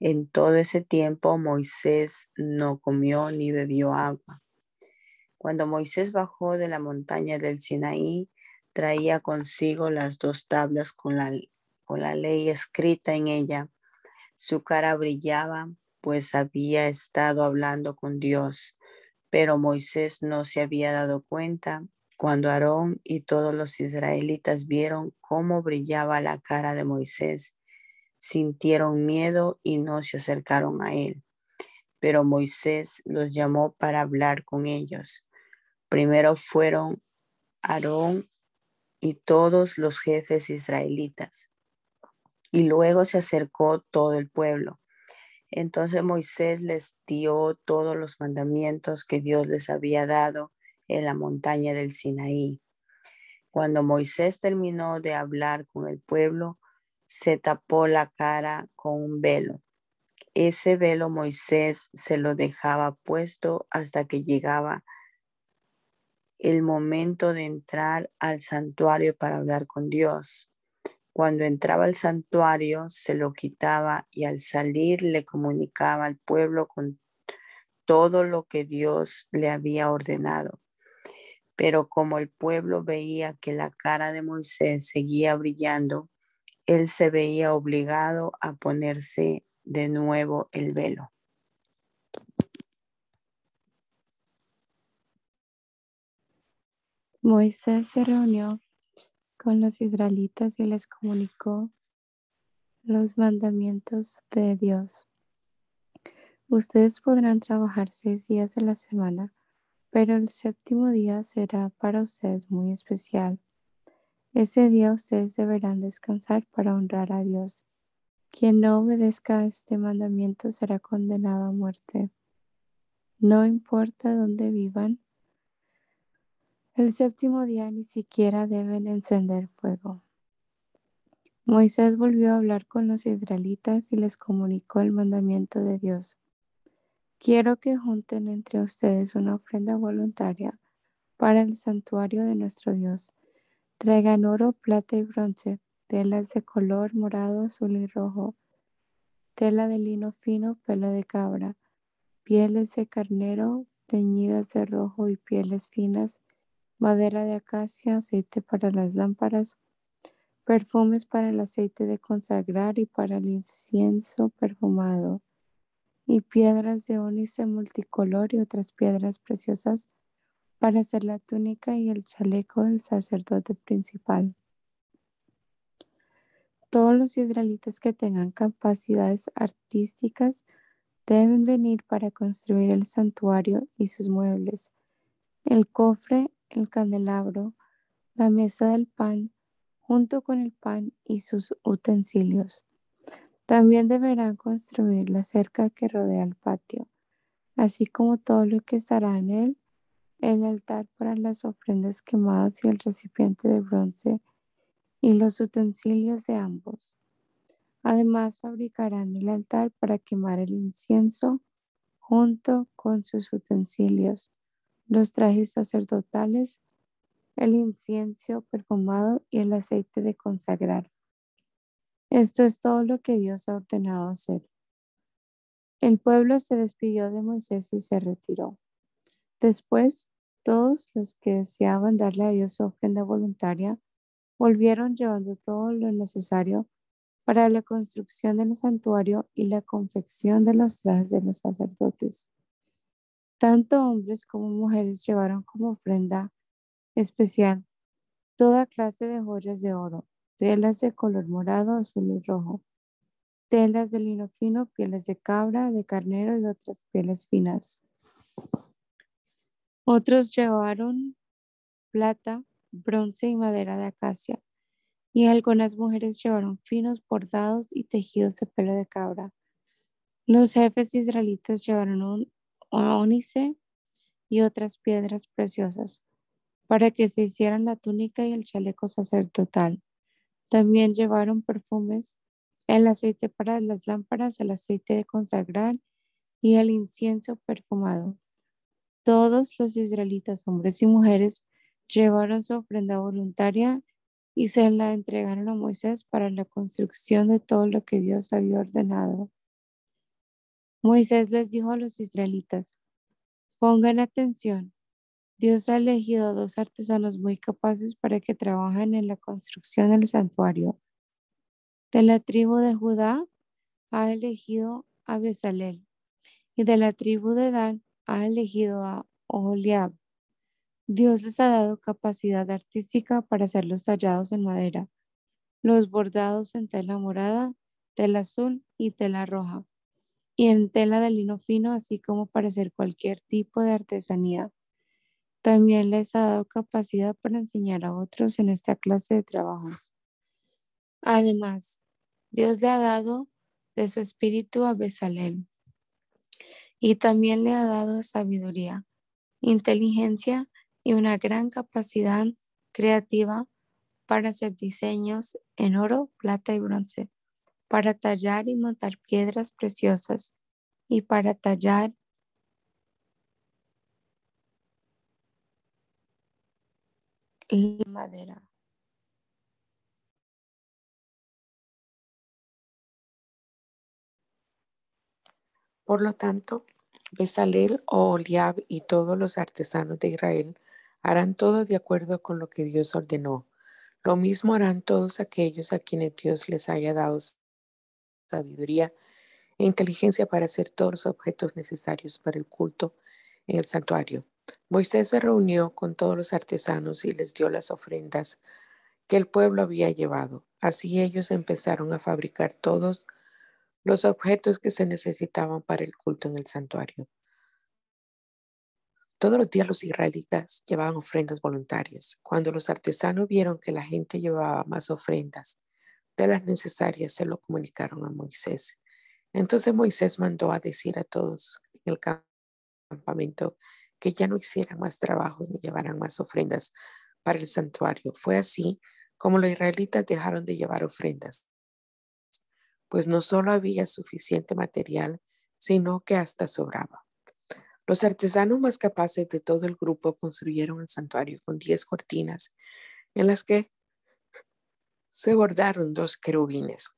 [SPEAKER 6] En todo ese tiempo Moisés no comió ni bebió agua. Cuando Moisés bajó de la montaña del Sinaí, traía consigo las dos tablas con la, con la ley escrita en ella. Su cara brillaba, pues había estado hablando con Dios, pero Moisés no se había dado cuenta cuando Aarón y todos los israelitas vieron cómo brillaba la cara de Moisés, sintieron miedo y no se acercaron a él. Pero Moisés los llamó para hablar con ellos. Primero fueron Aarón y todos los jefes israelitas. Y luego se acercó todo el pueblo. Entonces Moisés les dio todos los mandamientos que Dios les había dado en la montaña del Sinaí. Cuando Moisés terminó de hablar con el pueblo, se tapó la cara con un velo. Ese velo Moisés se lo dejaba puesto hasta que llegaba el momento de entrar al santuario para hablar con Dios. Cuando entraba al santuario se lo quitaba y al salir le comunicaba al pueblo con todo lo que Dios le había ordenado. Pero como el pueblo veía que la cara de Moisés seguía brillando, él se veía obligado a ponerse de nuevo el velo.
[SPEAKER 7] Moisés se reunió con los israelitas y les comunicó los mandamientos de Dios. Ustedes podrán trabajar seis días de la semana pero el séptimo día será para ustedes muy especial. Ese día ustedes deberán descansar para honrar a Dios. Quien no obedezca este mandamiento será condenado a muerte. No importa dónde vivan, el séptimo día ni siquiera deben encender fuego. Moisés volvió a hablar con los israelitas y les comunicó el mandamiento de Dios. Quiero que junten entre ustedes una ofrenda voluntaria para el santuario de nuestro Dios. Traigan oro, plata y bronce, telas de color morado, azul y rojo, tela de lino fino, pelo de cabra, pieles de carnero teñidas de rojo y pieles finas, madera de acacia, aceite para las lámparas, perfumes para el aceite de consagrar y para el incienso perfumado y piedras de ónice multicolor y otras piedras preciosas para hacer la túnica y el chaleco del sacerdote principal. Todos los israelitas que tengan capacidades artísticas deben venir para construir el santuario y sus muebles, el cofre, el candelabro, la mesa del pan, junto con el pan y sus utensilios también deberán construir la cerca que rodea el patio, así como todo lo que estará en él, el altar para las ofrendas quemadas y el recipiente de bronce y los utensilios de ambos. Además, fabricarán el altar para quemar el incienso junto con sus utensilios, los trajes sacerdotales, el incienso perfumado y el aceite de consagrar. Esto es todo lo que Dios ha ordenado hacer. El pueblo se despidió de Moisés y se retiró. Después, todos los que deseaban darle a Dios su ofrenda voluntaria volvieron llevando todo lo necesario para la construcción del santuario y la confección de los trajes de los sacerdotes. Tanto hombres como mujeres llevaron como ofrenda especial toda clase de joyas de oro, telas de color morado, azul y rojo, telas de lino fino, pieles de cabra, de carnero y otras pieles finas. Otros llevaron plata, bronce y madera de acacia, y algunas mujeres llevaron finos bordados y tejidos de pelo de cabra. Los jefes israelitas llevaron un ónice y otras piedras preciosas para que se hicieran la túnica y el chaleco sacerdotal. También llevaron perfumes el aceite para las lámparas, el aceite de consagrar y el incienso perfumado. Todos los israelitas, hombres y mujeres, llevaron su ofrenda voluntaria y se la entregaron a Moisés para la construcción de todo lo que Dios había ordenado. Moisés les dijo a los israelitas, pongan atención, Dios ha elegido a dos artesanos muy capaces para que trabajen en la construcción del santuario. De la tribu de Judá ha elegido a Bezalel y de la tribu de Dan ha elegido a Oholiab. Dios les ha dado capacidad artística para hacer los tallados en madera, los bordados en tela morada, tela azul y tela roja, y en tela de lino fino, así como para hacer cualquier tipo de artesanía. También les ha dado capacidad para enseñar a otros en esta clase de trabajos. Además, Dios le ha dado de su espíritu a Besalem y también le ha dado sabiduría, inteligencia y una gran capacidad creativa para hacer diseños en oro, plata y bronce, para tallar y montar piedras preciosas y para tallar y madera.
[SPEAKER 8] Por lo tanto, Besalel, Oliab y todos los artesanos de Israel harán todo de acuerdo con lo que Dios ordenó. Lo mismo harán todos aquellos a quienes Dios les haya dado sabiduría e inteligencia para hacer todos los objetos necesarios para el culto en el santuario. Moisés se reunió con todos los artesanos y les dio las ofrendas que el pueblo había llevado. Así ellos empezaron a fabricar todos los objetos que se necesitaban para el culto en el santuario. Todos los días los israelitas llevaban ofrendas voluntarias. Cuando los artesanos vieron que la gente llevaba más ofrendas de las necesarias, se lo comunicaron a Moisés. Entonces Moisés mandó a decir a todos en el campamento que ya no hicieran más trabajos ni llevaran más ofrendas para el santuario. Fue así como los israelitas dejaron de llevar ofrendas pues no solo había suficiente material, sino que hasta sobraba. Los artesanos más capaces de todo el grupo construyeron el santuario con diez cortinas en las que se bordaron dos querubines.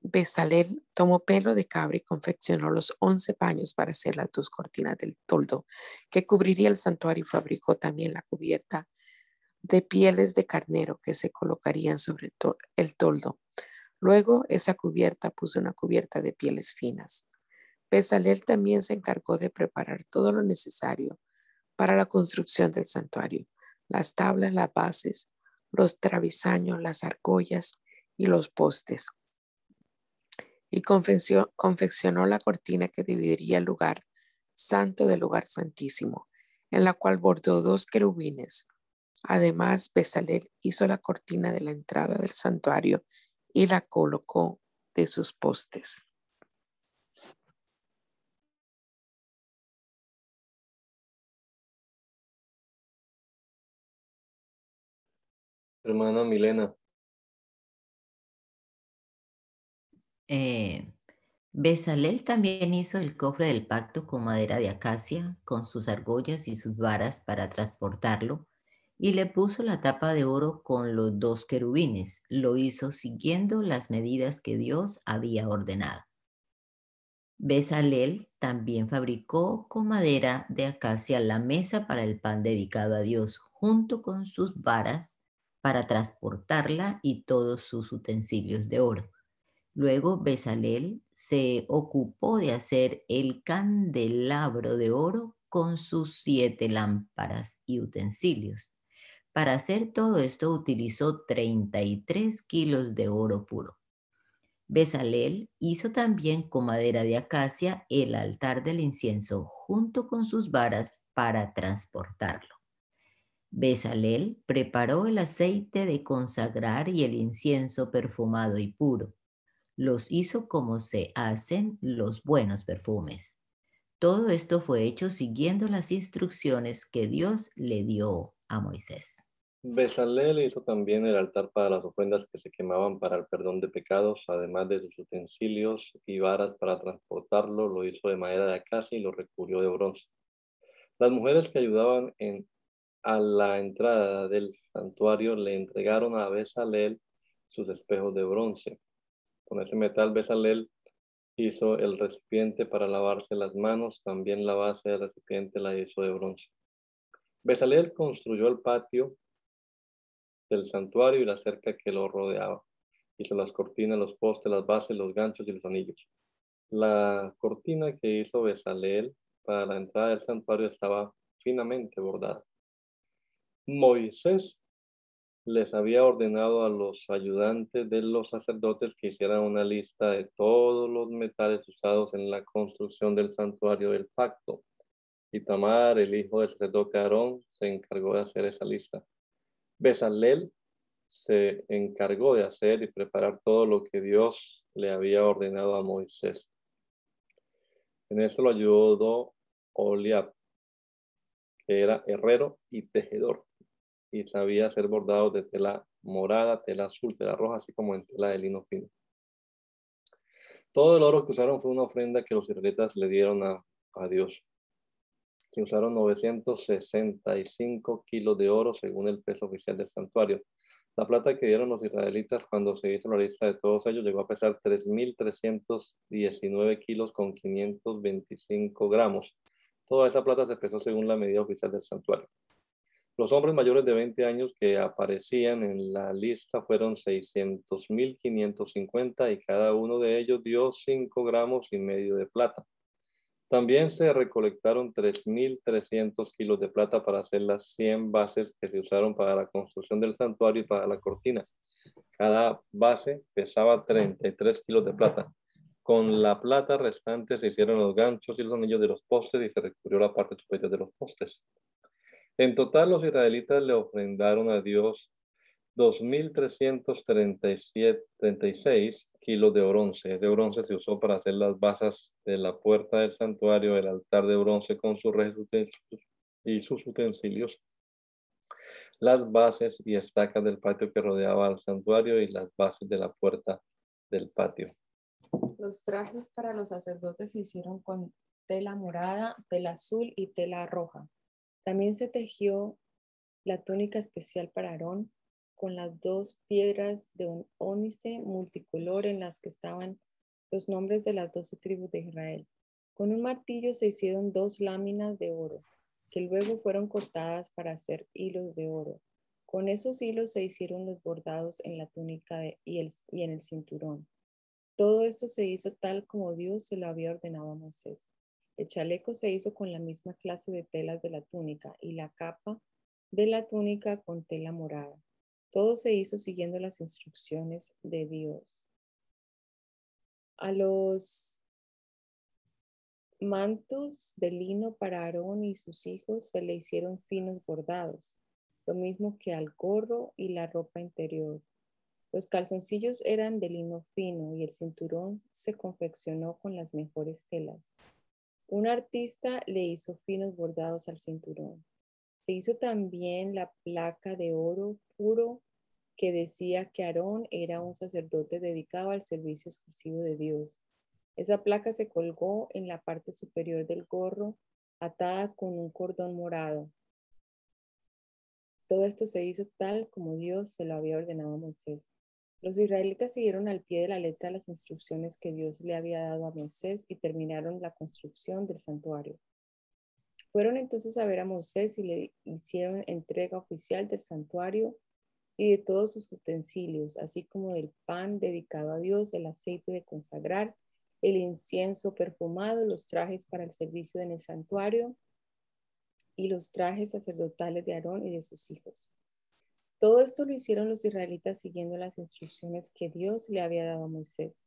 [SPEAKER 8] Besalel tomó pelo de cabra y confeccionó los once paños para hacer las dos cortinas del toldo que cubriría el santuario y fabricó también la cubierta de pieles de carnero que se colocarían sobre el toldo. Luego esa cubierta puso una cubierta de pieles finas. Pesalel también se encargó de preparar todo lo necesario para la construcción del santuario, las tablas, las bases, los travisaños, las argollas y los postes. Y confeccionó la cortina que dividiría el lugar santo del lugar santísimo, en la cual bordó dos querubines. Además, Besalel hizo la cortina de la entrada del santuario y la colocó de sus postes.
[SPEAKER 1] Hermana Milena.
[SPEAKER 9] Eh, Besalel también hizo el cofre del pacto con madera de acacia, con sus argollas y sus varas para transportarlo, y le puso la tapa de oro con los dos querubines. Lo hizo siguiendo las medidas que Dios había ordenado. Besalel también fabricó con madera de acacia la mesa para el pan dedicado a Dios, junto con sus varas para transportarla y todos sus utensilios de oro. Luego Besalel se ocupó de hacer el candelabro de oro con sus siete lámparas y utensilios. Para hacer todo esto utilizó 33 kilos de oro puro. Besalel hizo también con madera de acacia el altar del incienso junto con sus varas para transportarlo. Besalel preparó el aceite de consagrar y el incienso perfumado y puro. Los hizo como se hacen los buenos perfumes. Todo esto fue hecho siguiendo las instrucciones que Dios le dio a Moisés.
[SPEAKER 1] Besalel hizo también el altar para las ofrendas que se quemaban para el perdón de pecados, además de sus utensilios y varas para transportarlo, lo hizo de madera de acacia y lo recubrió de bronce. Las mujeres que ayudaban en, a la entrada del santuario le entregaron a Besalel sus espejos de bronce. Con ese metal Besalel hizo el recipiente para lavarse las manos, también la base del recipiente la hizo de bronce. Besalel construyó el patio del santuario y la cerca que lo rodeaba. Hizo las cortinas, los postes, las bases, los ganchos y los anillos. La cortina que hizo Besaleel para la entrada del santuario estaba finamente bordada. Moisés les había ordenado a los ayudantes de los sacerdotes que hicieran una lista de todos los metales usados en la construcción del santuario del pacto. Y Tamar, el hijo del sacerdote Aarón, se encargó de hacer esa lista. Besalel se encargó de hacer y preparar todo lo que Dios le había ordenado a Moisés. En esto lo ayudó Oliab, que era herrero y tejedor, y sabía hacer bordados de tela morada, tela azul, tela roja, así como en tela de lino fino. Todo el oro que usaron fue una ofrenda que los israelitas le dieron a, a Dios que usaron 965 kilos de oro según el peso oficial del santuario. La plata que dieron los israelitas cuando se hizo la lista de todos ellos llegó a pesar 3.319 kilos con 525 gramos. Toda esa plata se pesó según la medida oficial del santuario. Los hombres mayores de 20 años que aparecían en la lista fueron 600.550 y cada uno de ellos dio 5 gramos y medio de plata. También se recolectaron 3.300 kilos de plata para hacer las 100 bases que se usaron para la construcción del santuario y para la cortina. Cada base pesaba 33 kilos de plata. Con la plata restante se hicieron los ganchos y los anillos de los postes y se recubrió la parte superior de los postes. En total, los israelitas le ofrendaron a Dios 2.336 kilos de bronce. De bronce se usó para hacer las basas de la puerta del santuario, el altar de bronce con sus y sus utensilios, las bases y estacas del patio que rodeaba al santuario y las bases de la puerta del patio.
[SPEAKER 2] Los trajes para los sacerdotes se hicieron con tela morada, tela azul y tela roja. También se tejió la túnica especial para Aarón con las dos piedras de un ónice multicolor en las que estaban los nombres de las doce tribus de Israel. Con un martillo se hicieron dos láminas de oro, que luego fueron cortadas para hacer hilos de oro. Con esos hilos se hicieron los bordados en la túnica y, y en el cinturón. Todo esto se hizo tal como Dios se lo había ordenado a Moisés. El chaleco se hizo con la misma clase de telas de la túnica y la capa de la túnica con tela morada. Todo se hizo siguiendo las instrucciones de Dios. A los mantos de lino para Aarón y sus hijos se le hicieron finos bordados, lo mismo que al gorro y la ropa interior. Los calzoncillos eran de lino fino y el cinturón se confeccionó con las mejores telas. Un artista le hizo finos bordados al cinturón. Se hizo también la placa de oro puro que decía que Aarón era un sacerdote dedicado al servicio exclusivo de Dios. Esa placa se colgó en la parte superior del gorro, atada con un cordón morado. Todo esto se hizo tal como Dios se lo había ordenado a Moisés. Los israelitas siguieron al pie de la letra las instrucciones que Dios le había dado a Moisés y terminaron la construcción del santuario. Fueron entonces a ver a Moisés y le hicieron entrega oficial del santuario y de todos sus utensilios, así como del pan dedicado a Dios, el aceite de consagrar, el incienso perfumado, los trajes para el servicio en el santuario y los trajes sacerdotales de Aarón y de sus hijos. Todo esto lo hicieron los israelitas siguiendo las instrucciones que Dios le había dado a Moisés.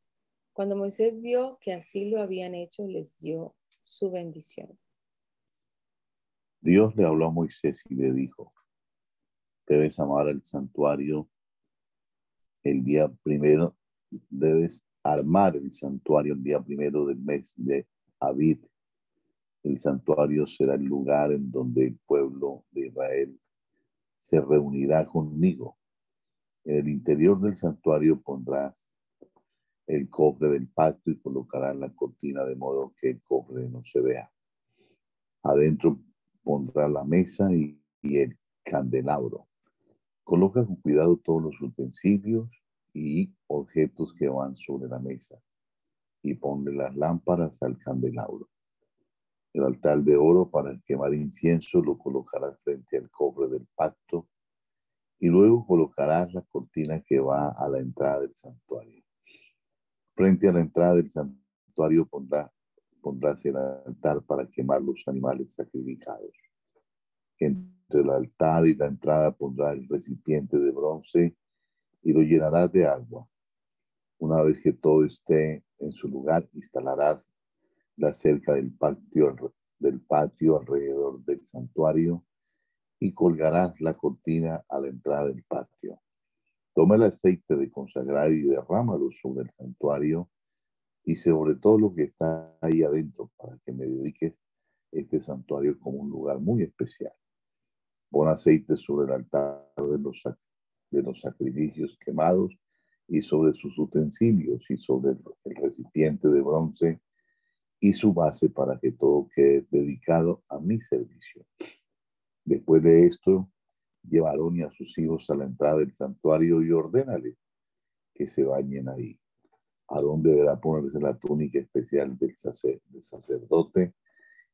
[SPEAKER 2] Cuando Moisés vio que así lo habían hecho, les dio su bendición.
[SPEAKER 3] Dios le habló a Moisés y le dijo, debes amar el santuario el día primero, debes armar el santuario el día primero del mes de Abid. El santuario será el lugar en donde el pueblo de Israel se reunirá conmigo. En el interior del santuario pondrás el cofre del pacto y colocarás la cortina de modo que el cofre no se vea. Adentro pondrá la mesa y, el candelabro. Coloca con cuidado todos los utensilios y objetos que van sobre la mesa y ponle las lámparas al candelabro. El altar de oro para quemar incienso lo colocarás frente al cofre del pacto y luego colocarás la cortina que va a la entrada del santuario. Frente a la entrada del santuario pondrás el altar para quemar los animales sacrificados. Entre el altar y la entrada pondrás el recipiente de bronce y lo llenarás de agua. Una vez que todo esté en su lugar, instalarás la cerca del patio, del patio alrededor del santuario y colgarás la cortina a la entrada del patio. Toma el aceite de consagrar y derrámalo sobre el santuario y sobre todo lo que está ahí adentro para que me dediques este santuario como un lugar muy especial. Pon aceite sobre el altar de los, de los sacrificios quemados y sobre sus utensilios y sobre el recipiente de bronce y su base para que todo quede dedicado a mi servicio. Después de esto, llevaron a sus hijos a la entrada del santuario y ordénale que se bañen ahí. Aarón deberá ponerse la túnica especial del, del sacerdote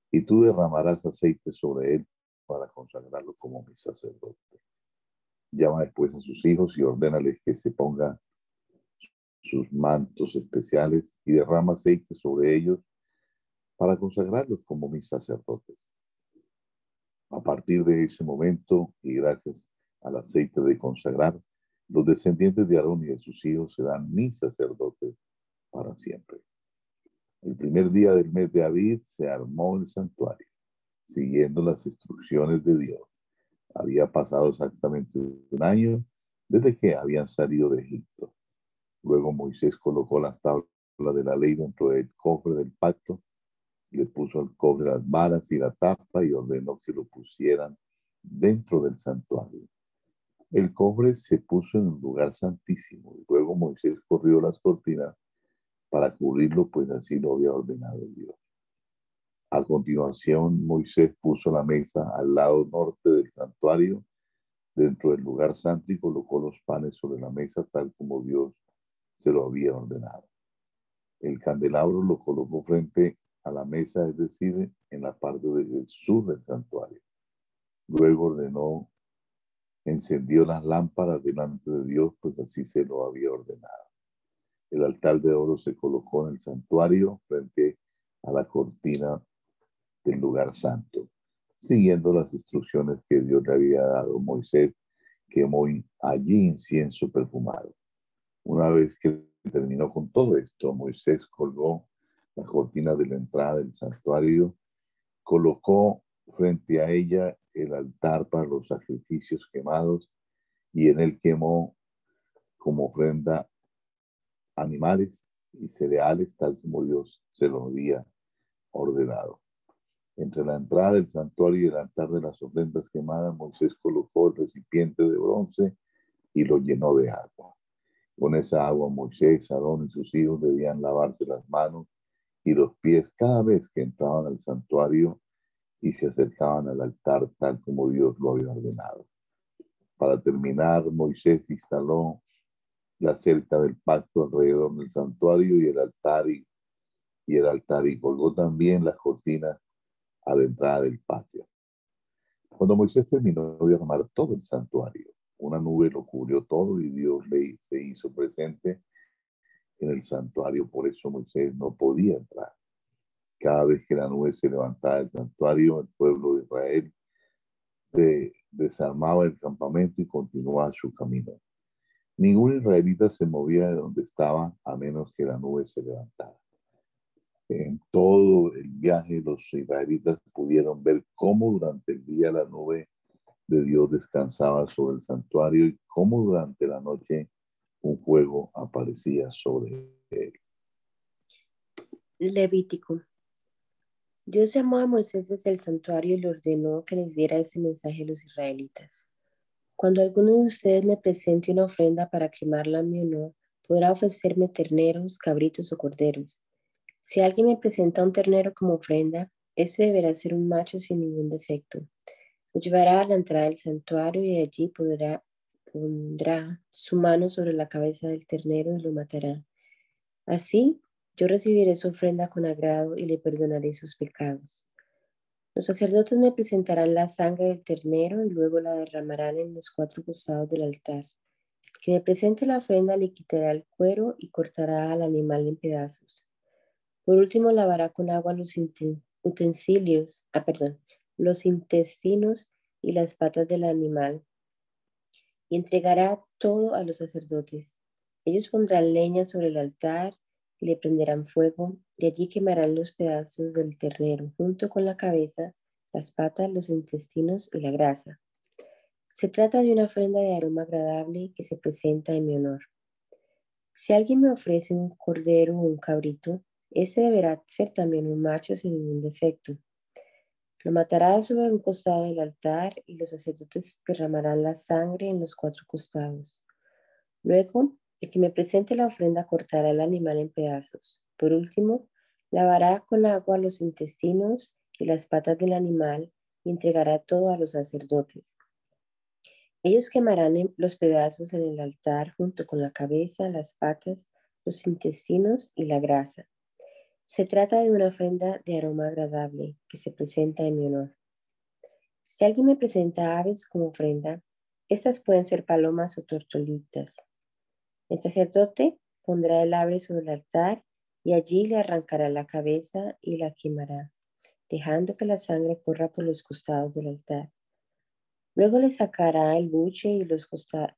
[SPEAKER 3] y tú derramarás aceite sobre él para consagrarlo como mi sacerdote. Llama después a sus hijos y ordénales que se pongan sus mantos especiales y derrama aceite sobre ellos para consagrarlos como mis sacerdotes. A partir de ese momento, y gracias al aceite de consagrar, los descendientes de Aarón y de sus hijos serán mis sacerdotes para siempre. El primer día del mes de Abid se armó el santuario, siguiendo las instrucciones de Dios. Había pasado exactamente un año desde que habían salido de Egipto. Luego Moisés colocó las tablas de la ley dentro del cofre del pacto le puso al cobre las varas y la tapa y ordenó que lo pusieran dentro del santuario. El cobre se puso en un lugar santísimo y luego Moisés corrió las cortinas para cubrirlo, pues así lo había ordenado Dios. A continuación, Moisés puso la mesa al lado norte del santuario, dentro del lugar santo, y colocó los panes sobre la mesa tal como Dios se lo había ordenado. El candelabro lo colocó frente a la mesa, es decir, en la parte del sur del santuario. Luego ordenó, encendió las lámparas delante de Dios, pues así se lo había ordenado. El altar de oro se colocó en el santuario frente a la cortina del lugar santo, siguiendo las instrucciones que Dios le había dado. Moisés quemó allí incienso perfumado. Una vez que terminó con todo esto, Moisés colgó la cortina de la entrada del santuario, colocó frente a ella el altar para los sacrificios quemados y en él quemó como ofrenda animales y cereales tal como Dios se lo había ordenado. Entre la entrada del santuario y el altar de las ofrendas quemadas, Moisés colocó el recipiente de bronce y lo llenó de agua. Con esa agua Moisés, Aarón y sus hijos debían lavarse las manos y los pies cada vez que entraban al santuario y se acercaban al altar tal como Dios lo había ordenado. Para terminar, Moisés instaló la cerca del pacto alrededor del santuario y el altar y, y el altar y colgó también las cortinas a la entrada del patio. Cuando Moisés terminó de armar todo el santuario, una nube lo cubrió todo y Dios le se hizo presente en el santuario, por eso Moisés no podía entrar. Cada vez que la nube se levantaba del santuario, el pueblo de Israel desarmaba el campamento y continuaba su camino. Ningún israelita se movía de donde estaba a menos que la nube se levantara. En todo el viaje los israelitas pudieron ver cómo durante el día la nube de Dios descansaba sobre el santuario y cómo durante la noche un fuego aparecía sobre él.
[SPEAKER 4] Levítico. Dios llamó a Moisés desde el santuario y le ordenó que les diera ese mensaje a los israelitas. Cuando alguno de ustedes me presente una ofrenda para quemarla en mi honor, podrá ofrecerme terneros, cabritos o corderos. Si alguien me presenta un ternero como ofrenda, ese deberá ser un macho sin ningún defecto. Lo llevará a la entrada del santuario y allí podrá, pondrá su mano sobre la cabeza del ternero y lo matará. Así, yo recibiré su ofrenda con agrado y le perdonaré sus pecados. Los sacerdotes me presentarán la sangre del ternero y luego la derramarán en los cuatro costados del altar. Que me presente la ofrenda le quitará el cuero y cortará al animal en pedazos. Por último, lavará con agua los utensilios, ah, perdón, los intestinos y las patas del animal y entregará todo a los sacerdotes. Ellos pondrán leña sobre el altar le prenderán fuego, y allí quemarán los pedazos del ternero, junto con la cabeza, las patas, los intestinos y la grasa. Se trata de una ofrenda de aroma agradable que se presenta en mi honor. Si alguien me ofrece un cordero o un cabrito, ese deberá ser también un macho sin ningún defecto. Lo matará sobre un costado del altar y los sacerdotes derramarán la sangre en los cuatro costados. Luego el que me presente la ofrenda cortará el animal en pedazos. Por último, lavará con agua los intestinos y las patas del animal y entregará todo a los sacerdotes. Ellos quemarán los pedazos en el altar junto con la cabeza, las patas, los intestinos y la grasa. Se trata de una ofrenda de aroma agradable que se presenta en mi honor. Si alguien me presenta aves como ofrenda, estas pueden ser palomas o tortolitas. El sacerdote pondrá el ave sobre el altar y allí le arrancará la cabeza y la quemará, dejando que la sangre corra por los costados del altar. Luego le sacará el buche y los,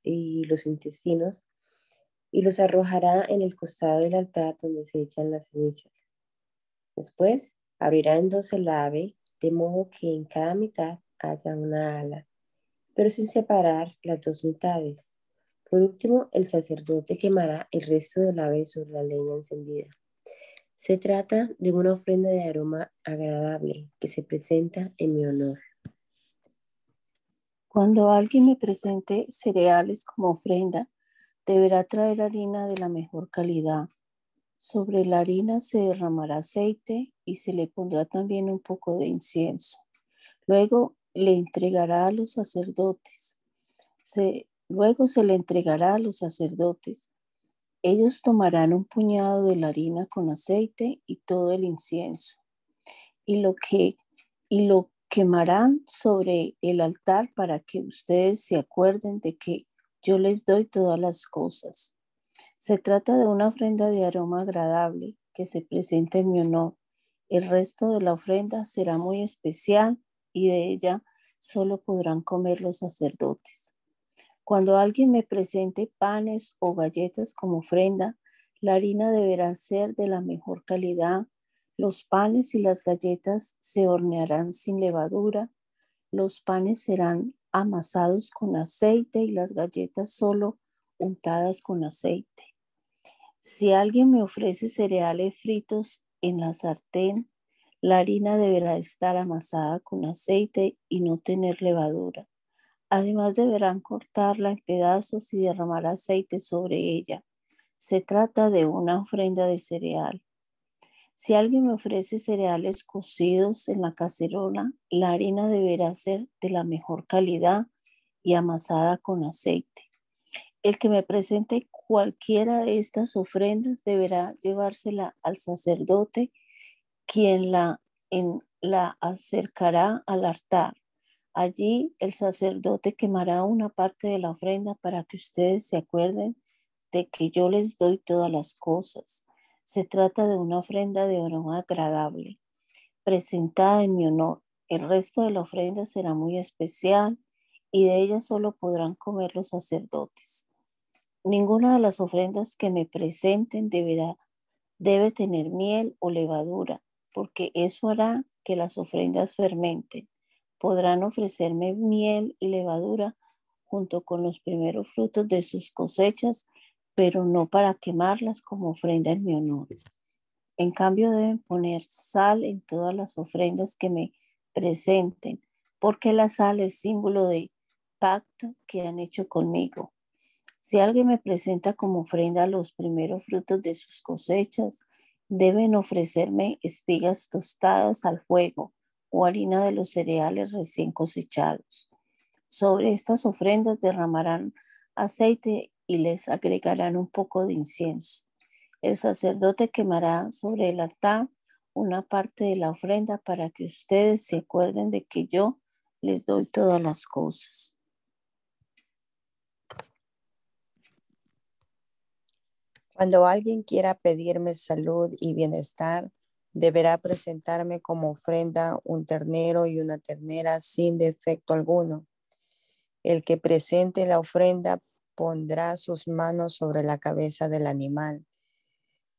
[SPEAKER 4] y los intestinos y los arrojará en el costado del altar donde se echan las cenizas. Después abrirá en dos el ave, de modo que en cada mitad haya una ala, pero sin separar las dos mitades. Por último, el sacerdote quemará el resto del ave sobre la leña encendida. Se trata de una ofrenda de aroma agradable que se presenta en mi honor.
[SPEAKER 5] Cuando alguien me presente cereales como ofrenda, deberá traer harina de la mejor calidad. Sobre la harina se derramará aceite y se le pondrá también un poco de incienso. Luego le entregará a los sacerdotes. Luego se le entregará a los sacerdotes. Ellos tomarán un puñado de la harina con aceite y todo el incienso y lo que y lo quemarán sobre el altar para que ustedes se acuerden de que yo les doy todas las cosas. Se trata de una ofrenda de aroma agradable que se presenta en mi honor. El resto de la ofrenda será muy especial y de ella solo podrán comer los sacerdotes. Cuando alguien me presente panes o galletas como ofrenda, la harina deberá ser de la mejor calidad. Los panes y las galletas se hornearán sin levadura. Los panes serán amasados con aceite y las galletas solo untadas con aceite. Si alguien me ofrece cereales fritos en la sartén, la harina deberá estar amasada con aceite y no tener levadura. Además deberán cortarla en pedazos y derramar aceite sobre ella. Se trata de una ofrenda de cereal. Si alguien me ofrece cereales cocidos en la cacerola, la harina deberá ser de la mejor calidad y amasada con aceite. El que me presente cualquiera de estas ofrendas deberá llevársela al sacerdote, quien la, la acercará al altar. Allí el sacerdote quemará una parte de la ofrenda para que ustedes se acuerden de que yo les doy todas las cosas. Se trata de una ofrenda de aroma agradable, presentada en mi honor. El resto de la ofrenda será muy especial y de ella solo podrán comer los sacerdotes. Ninguna de las ofrendas que me presenten deberá, debe tener miel o levadura, porque eso hará que las ofrendas fermenten podrán ofrecerme miel y levadura junto con los primeros frutos de sus cosechas, pero no para quemarlas como ofrenda en mi honor. En cambio deben poner sal en todas las ofrendas que me presenten, porque la sal es símbolo de pacto que han hecho conmigo. Si alguien me presenta como ofrenda los primeros frutos de sus cosechas, deben ofrecerme espigas tostadas al fuego o harina de los cereales recién cosechados. Sobre estas ofrendas derramarán aceite y les agregarán un poco de incienso. El sacerdote quemará sobre el altar una parte de la ofrenda para que ustedes se acuerden de que yo les doy todas las cosas.
[SPEAKER 6] Cuando alguien quiera pedirme salud y bienestar, deberá presentarme como ofrenda un ternero y una ternera sin defecto alguno. El que presente la ofrenda pondrá sus manos sobre la cabeza del animal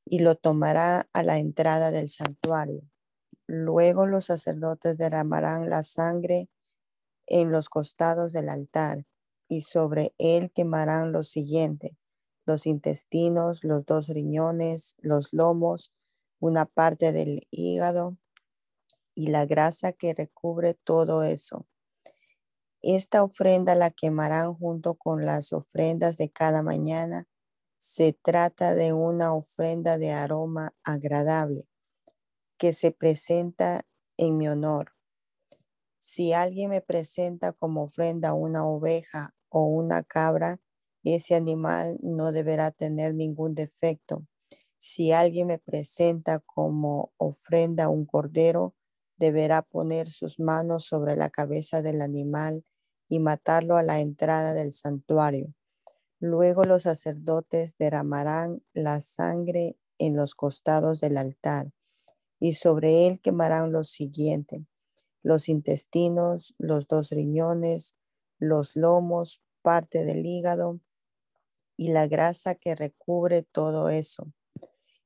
[SPEAKER 6] y lo tomará a la entrada del santuario. Luego los sacerdotes derramarán la sangre en los costados del altar y sobre él quemarán lo siguiente, los intestinos, los dos riñones, los lomos, una parte del hígado y la grasa que recubre todo eso. Esta ofrenda la quemarán junto con las ofrendas de cada mañana. Se trata de una ofrenda de aroma agradable que se presenta en mi honor. Si alguien me presenta como ofrenda una oveja o una cabra, ese animal no deberá tener ningún defecto. Si alguien me presenta como ofrenda un cordero, deberá poner sus manos sobre la cabeza del animal y matarlo a la entrada del santuario. Luego los sacerdotes derramarán la sangre en los costados del altar y sobre él quemarán lo siguiente, los intestinos, los dos riñones, los lomos, parte del hígado, y la grasa que recubre todo eso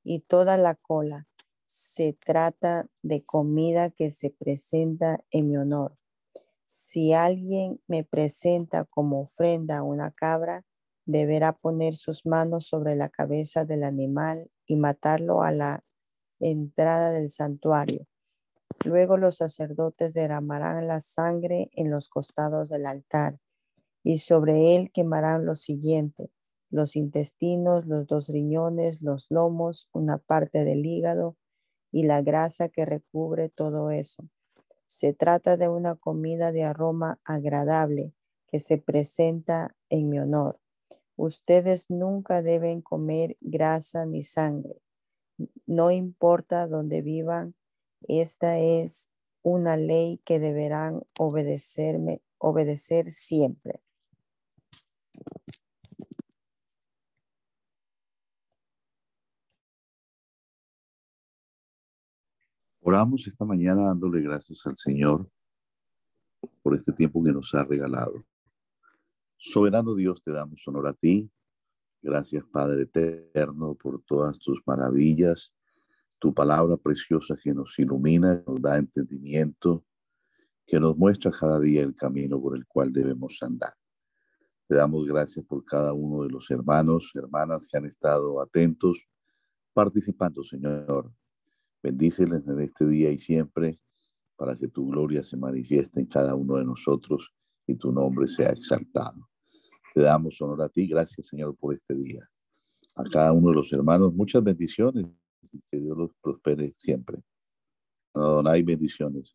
[SPEAKER 6] y toda la cola. Se trata de comida que se presenta en mi honor. Si alguien me presenta como ofrenda una cabra, deberá poner sus manos sobre la cabeza del animal y matarlo a la entrada del santuario. Luego los sacerdotes derramarán la sangre en los costados del altar y sobre él quemarán lo siguiente, los intestinos, los dos riñones, los lomos, una parte del hígado y la grasa que recubre todo eso. Se trata de una comida de aroma agradable que se presenta en mi honor. Ustedes nunca deben comer grasa ni sangre. No importa dónde vivan, esta es una ley que deberán obedecerme, obedecer siempre.
[SPEAKER 3] Oramos esta mañana dándole gracias al Señor por este tiempo que nos ha regalado. Soberano Dios, te damos honor a ti. Gracias, Padre eterno, por todas tus maravillas, tu palabra preciosa que nos ilumina, nos da entendimiento, que nos muestra cada día el camino por el cual debemos andar. Te damos gracias por cada uno de los hermanos, hermanas que han estado atentos, participando, Señor, Bendíceles en este día y siempre para que tu gloria se manifieste en cada uno de nosotros y tu nombre sea exaltado. Te damos honor a ti. Gracias, Señor, por este día. A cada uno de los hermanos, muchas bendiciones y que Dios los prospere siempre. Hay bendiciones.